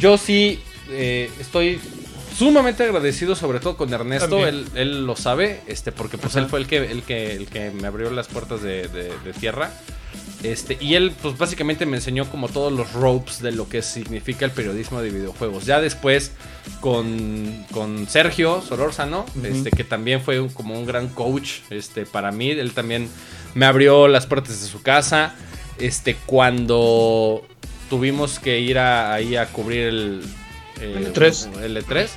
yo sí eh, estoy sumamente agradecido, sobre todo con Ernesto. Él, él lo sabe, este, porque pues Ajá. él fue el que, el que, el que me abrió las puertas de, de- de tierra. Este, y él, pues básicamente me enseñó como todos los ropes de lo que significa el periodismo de videojuegos. Ya después, con, con Sergio Solórzano, este, que también fue un- como un gran coach este, para mí. Él también me abrió las puertas de su casa. Este, cuando tuvimos que ir a- ahí a cubrir el, eh, E3. el E3.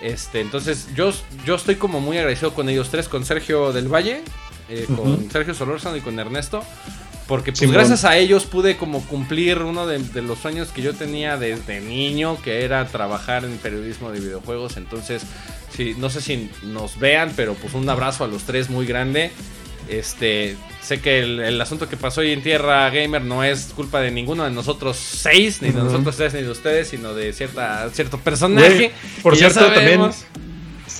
Este, entonces yo, yo estoy como muy agradecido con ellos tres, con Sergio del Valle, eh, con. Sergio Solórzano y con Ernesto. Porque pues Simón. gracias a ellos pude como cumplir uno de, de los sueños que yo tenía desde niño, que era trabajar en periodismo de videojuegos. Entonces, sí, no sé si nos vean, pero pues un abrazo a los tres muy grande. Este, sé que el, el asunto que pasó hoy en Tierra Gamer no es culpa de ninguno de nosotros seis, ni de nosotros tres, ni de ustedes, sino de cierta, cierto personaje. Por cierto, también.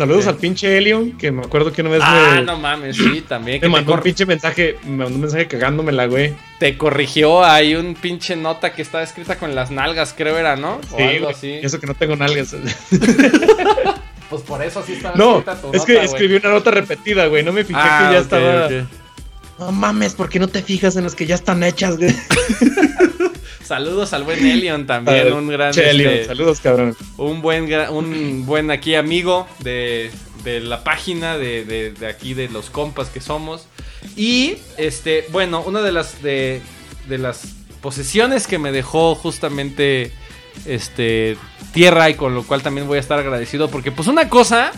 Saludos Sí. al pinche Elion, que me acuerdo que una vez Ah, me, no mames, sí, también. me mandó un pinche mensaje, me mandó un mensaje cagándomela, güey. te corrigió ahí un pinche nota que estaba escrita con las nalgas, creo era, ¿no? O Sí, algo así. eso que no tengo nalgas. Pues por eso sí estaba No, escrita tu es nota, que güey. escribí una nota repetida, güey. No me fijé Ah, que ya estaba. No mames, ¿por qué no te fijas en las que ya están hechas, güey? Saludos al buen Elion también, un gran Che, Elion, este, saludos, cabrón. un buen un buen aquí amigo de, de la página de, de- de aquí de los compas que somos. Y este, bueno, una de las de, de las posesiones que me dejó justamente este tierra y con lo cual también voy a estar agradecido porque pues una cosa,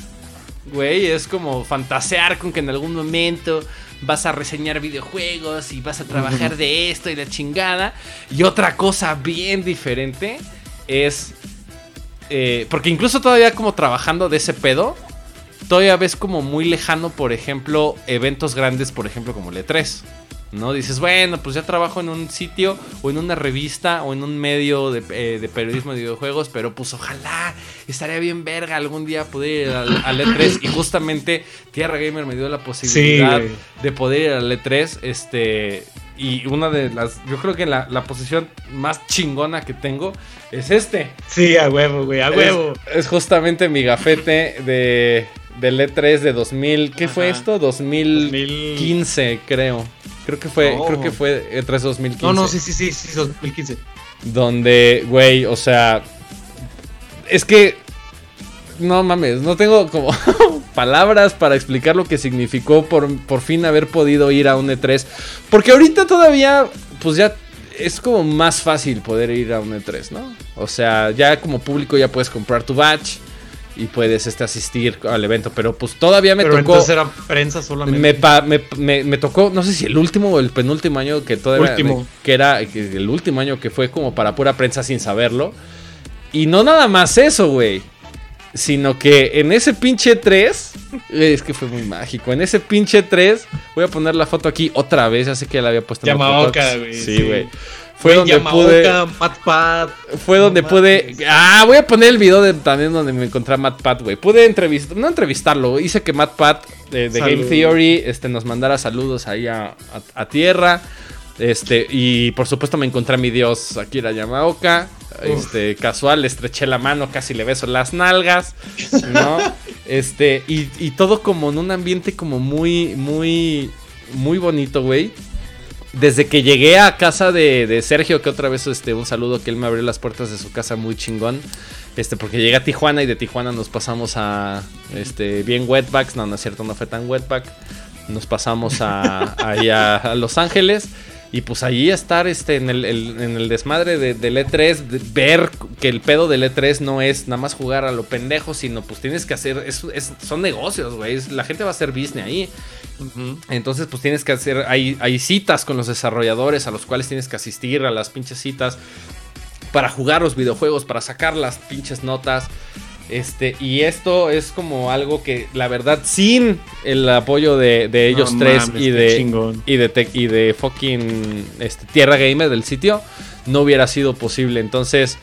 güey, es como fantasear con que en algún momento vas a reseñar videojuegos y vas a trabajar de esto y la chingada. Y otra cosa bien diferente es eh, porque incluso todavía como trabajando de ese pedo, todavía ves como muy lejano, por ejemplo, eventos grandes, por ejemplo, como el E3. ¿No? Dices, bueno, pues ya trabajo en un sitio o en una revista o en un medio de, eh, de periodismo de videojuegos, pero pues ojalá estaría bien verga algún día poder ir al, al E3 y justamente Tierra Gamer me dio la posibilidad de poder ir al E3, este, y una de las, yo creo que la, la posición más chingona que tengo es este. Sí, a huevo, güey, a huevo. Es, es justamente mi gafete de del E3 de 2000, ¿qué fue esto? 2015, creo. Creo que fue, Oh. creo que fue E3 2015. No, no, sí, sí, sí, sí, 2015. Donde, güey, o sea, es que no mames, no tengo como palabras para explicar lo que significó por, por fin haber podido ir a un E3. Porque ahorita todavía, pues ya es como más fácil poder ir a un E3, ¿no? O sea, ya como público ya puedes comprar tu batch y puedes este, asistir al evento, pero pues todavía me Pero tocó... entonces era prensa solamente. Me, pa- me, me- me tocó, no sé si el último o el penúltimo año que todavía. Último. Que era el último año que fue como para pura prensa sin saberlo. Y no nada más eso, güey. Sino que en ese pinche 3. Es que fue muy mágico. En ese pinche 3. Voy a poner la foto aquí otra vez. Ya sé que ya la había puesto en Yamaoka, güey, Sí, sí. Fue donde Yamaoka, pude. Matpad. Fue donde No pude. Ah, voy a poner el video de, también donde me encontré a Matt Pat, güey. Pude entrevistar. No entrevistarlo. Hice que Matt Pat de, de Game. Theory este, nos mandara saludos ahí a, a- a tierra. Este, y por supuesto me encontré a mi dios Akira Yamaoka. Este, casual, le estreché la mano, casi le beso las nalgas. ¿No? Este, y, y todo como en un ambiente como muy, muy, muy bonito, güey. Desde que llegué a casa de, de Sergio, que otra vez este, un saludo, que él me abrió las puertas de su casa muy chingón. Este, porque llegué a Tijuana y de Tijuana nos pasamos a este, bien wetbacks. No, no es cierto, no fue tan wetback. Nos pasamos a, a, a Los Ángeles. Y pues ahí estar este, en, el, el- en el desmadre de- del E3, de ver que el pedo del E3 no es nada más jugar a lo pendejo, sino pues tienes que hacer, es- es- son negocios, güey. La gente va a hacer business ahí. Entonces, pues tienes que hacer. Hay, hay citas con los desarrolladores a los cuales tienes que asistir a las pinches citas para jugar los videojuegos, para sacar las pinches notas. Este, y esto es como algo que, la verdad, sin el apoyo de, de ellos No tres mames, y, de, y de y de fucking este, Tierra Gamer del sitio, no hubiera sido posible. Entonces,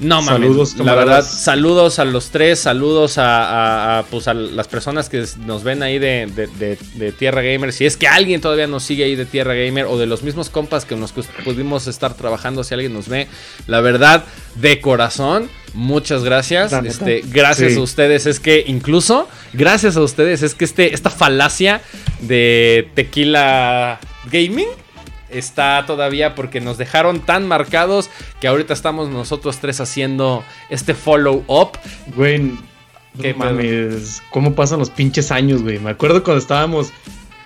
no mames. Saludos, la verdad, saludos a los tres, saludos a, a- a, pues, a las personas que nos ven ahí de, de- de- de Tierra Gamer. Si es que alguien todavía nos sigue ahí de Tierra Gamer o de los mismos compas que nos que pudimos estar trabajando, si alguien nos ve, la verdad, de corazón, muchas gracias. Este, gracias Sí. a ustedes. Es que incluso, gracias a ustedes, es que este, esta falacia de tequila gaming está todavía porque nos dejaron tan marcados que ahorita estamos nosotros tres haciendo este follow up. Güey, no ¿Qué mames. ¿Cómo pasan los pinches años, güey? Me acuerdo cuando estábamos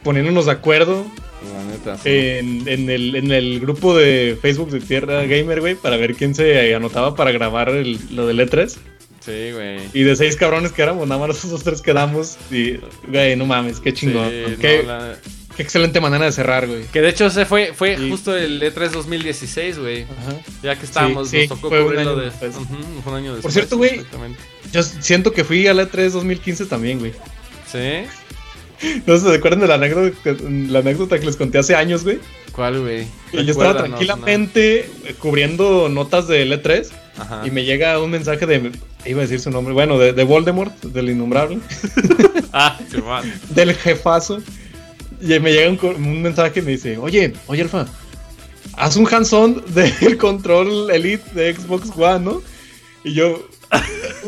poniéndonos de acuerdo La neta. en, en el, en el grupo de Facebook de Tierra Gamer, güey, para ver quién se anotaba para grabar el- lo del E3. Sí, güey. Y de seis cabrones que éramos, nada más nosotros tres quedamos. Y, güey, no mames, qué chingón. Sí, no, la- qué excelente manera de cerrar, güey. Que de hecho ese fue, fue Sí. justo el E3 2016, güey. Ajá. Ya que estábamos, Sí, nos tocó fue un año de. después. Ujú, fue un año después. cierto, güey. Yo siento que fui al E3 2015 también, güey. ¿Sí? No sé, ¿se acuerdan de la anécdota, la anécdota que les conté hace años, güey? ¿Cuál, güey? Y yo estaba tranquilamente eh, cubriendo notas del E3 ¿no? Ajá. y me llega un mensaje de. Iba a decir su nombre, bueno, de, de Voldemort, del innombrable, Ah, Simón. del jefazo. Y me llega un, mensaje y me dice: Oye, oye, Alfa, haz un hands-on del control Elite de Xbox One, ¿no? Y yo,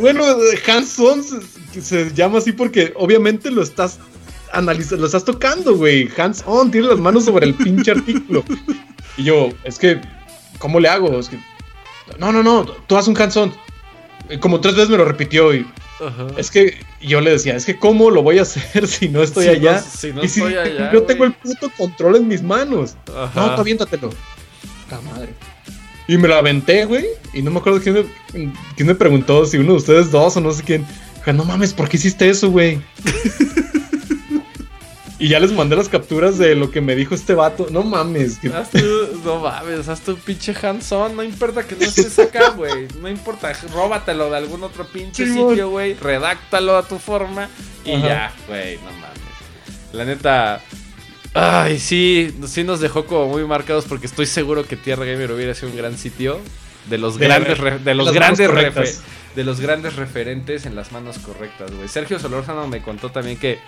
bueno, hands-on se, llama así porque obviamente lo estás analizando, lo estás tocando, güey. Hands-on, tienes las manos sobre el pinche artículo. Y yo, es que, ¿cómo le hago? Es que, no, no, no, tú haz un hands-on. Y Como tres veces me lo repitió y Ajá. es que yo le decía, es que ¿cómo lo voy a hacer si no estoy Si no- allá? si no y si allá, yo tengo el puto control en mis manos. Ajá. No, tú aviéntatelo. Puta madre. Y me lo aventé, güey. Y no me acuerdo quién me, quién me preguntó, si uno de ustedes dos o no sé quién. Dije, no mames, ¿por qué hiciste eso, güey? Y ya les mandé las capturas de lo que me dijo este vato. No mames. que- Haz tu, no mames, haz tu pinche hands-on. No importa que no estés acá, güey. No importa, róbatelo de algún otro pinche sitio, güey. Redáctalo a tu forma y Ajá. ya, güey, no mames. La neta. Ay, sí, sí nos dejó como muy marcados porque estoy seguro que Tierra Gamer hubiera sido un gran sitio. De los De grandes, re- de los grandes refe- de los grandes referentes en las manos correctas, güey. Sergio Solórzano me contó también que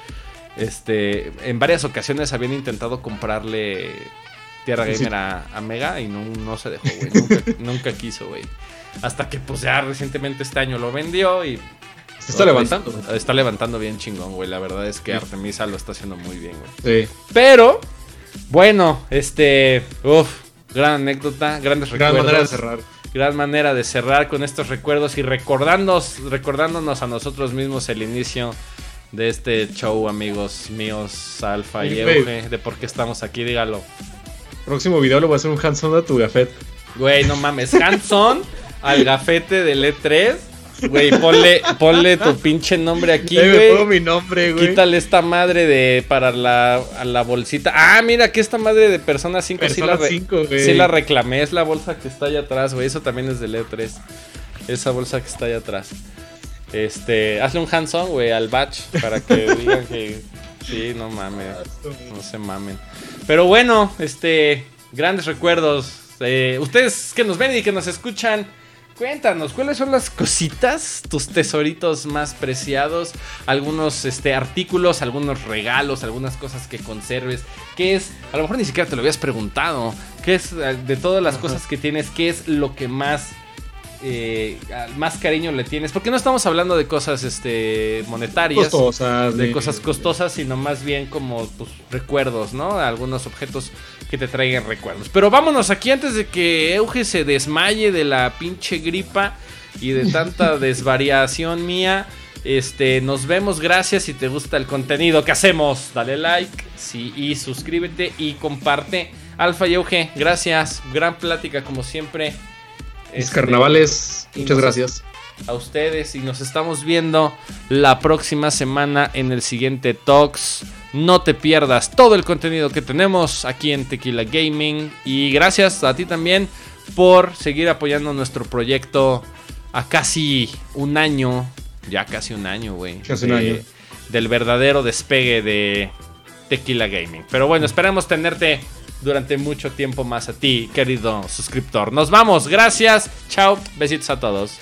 este en varias ocasiones habían intentado comprarle Tierra Sí. Gamer a, a Mega y no, no se dejó, güey. Nunca, nunca quiso, güey. Hasta que pues ya recientemente este año lo vendió y Se está levantando, güey. Está levantando bien chingón, güey. La verdad es que Sí. Artemisa lo está haciendo muy bien, güey. Sí. Pero, bueno, este. Uf, gran anécdota, grandes Gran recuerdos. manera de cerrar. Gran manera de cerrar con estos recuerdos y recordándonos, recordándonos a nosotros mismos el inicio de este show, amigos míos, Alfa y güey. Euge, de por qué estamos aquí, dígalo. Próximo video lo voy a hacer un hands-on a tu gafet. Güey, no mames. Hanson al gafete del E3. Güey, ponle, ponle tu pinche nombre aquí, Eh, güey. mi nombre, güey. Quítale esta madre de para la, a la bolsita. Ah, mira que esta madre de Persona 5 sí Persona la, re- 5, güey. sí la reclamé. Es la bolsa que está allá atrás, güey. Eso también es del E3. Esa bolsa que está allá atrás. Este, hazle un hands-on, güey, al batch para que digan que sí, no mames. No se mamen. Pero bueno, este, grandes recuerdos. Eh, ustedes que nos ven y que nos escuchan, cuéntanos, ¿cuáles son las cositas, tus tesoritos más preciados? Algunos este, artículos, algunos regalos, algunas cosas que conserves. ¿Qué es? A lo mejor ni siquiera te lo habías preguntado. ¿Qué es eh, de todas las cosas que tienes? ¿Qué es lo que más eh, más cariño le tienes? Porque no estamos hablando de cosas este, monetarias Costosas, de cosas costosas, sino más bien como pues, recuerdos, ¿no? Algunos objetos que te traigan recuerdos. Pero vámonos aquí antes de que Euge se desmaye de la pinche gripa y de tanta desvariación mía. Este, nos vemos, gracias si te gusta el contenido que hacemos. Dale like sí, y suscríbete y comparte. Alfa y Euge, gracias. Gran plática como siempre. Mis Este, carnavales. Muchas nos- gracias. a ustedes y nos estamos viendo la próxima semana en el siguiente Talks. No te pierdas todo el contenido que tenemos aquí en Tequila Gaming y gracias a ti también por seguir apoyando nuestro proyecto a casi un año, ya casi un año, güey. Casi un año. Del verdadero despegue de Tequila Gaming. Pero bueno, esperamos tenerte durante mucho tiempo más a ti, querido suscriptor. Nos vamos, gracias, chao, besitos a todos.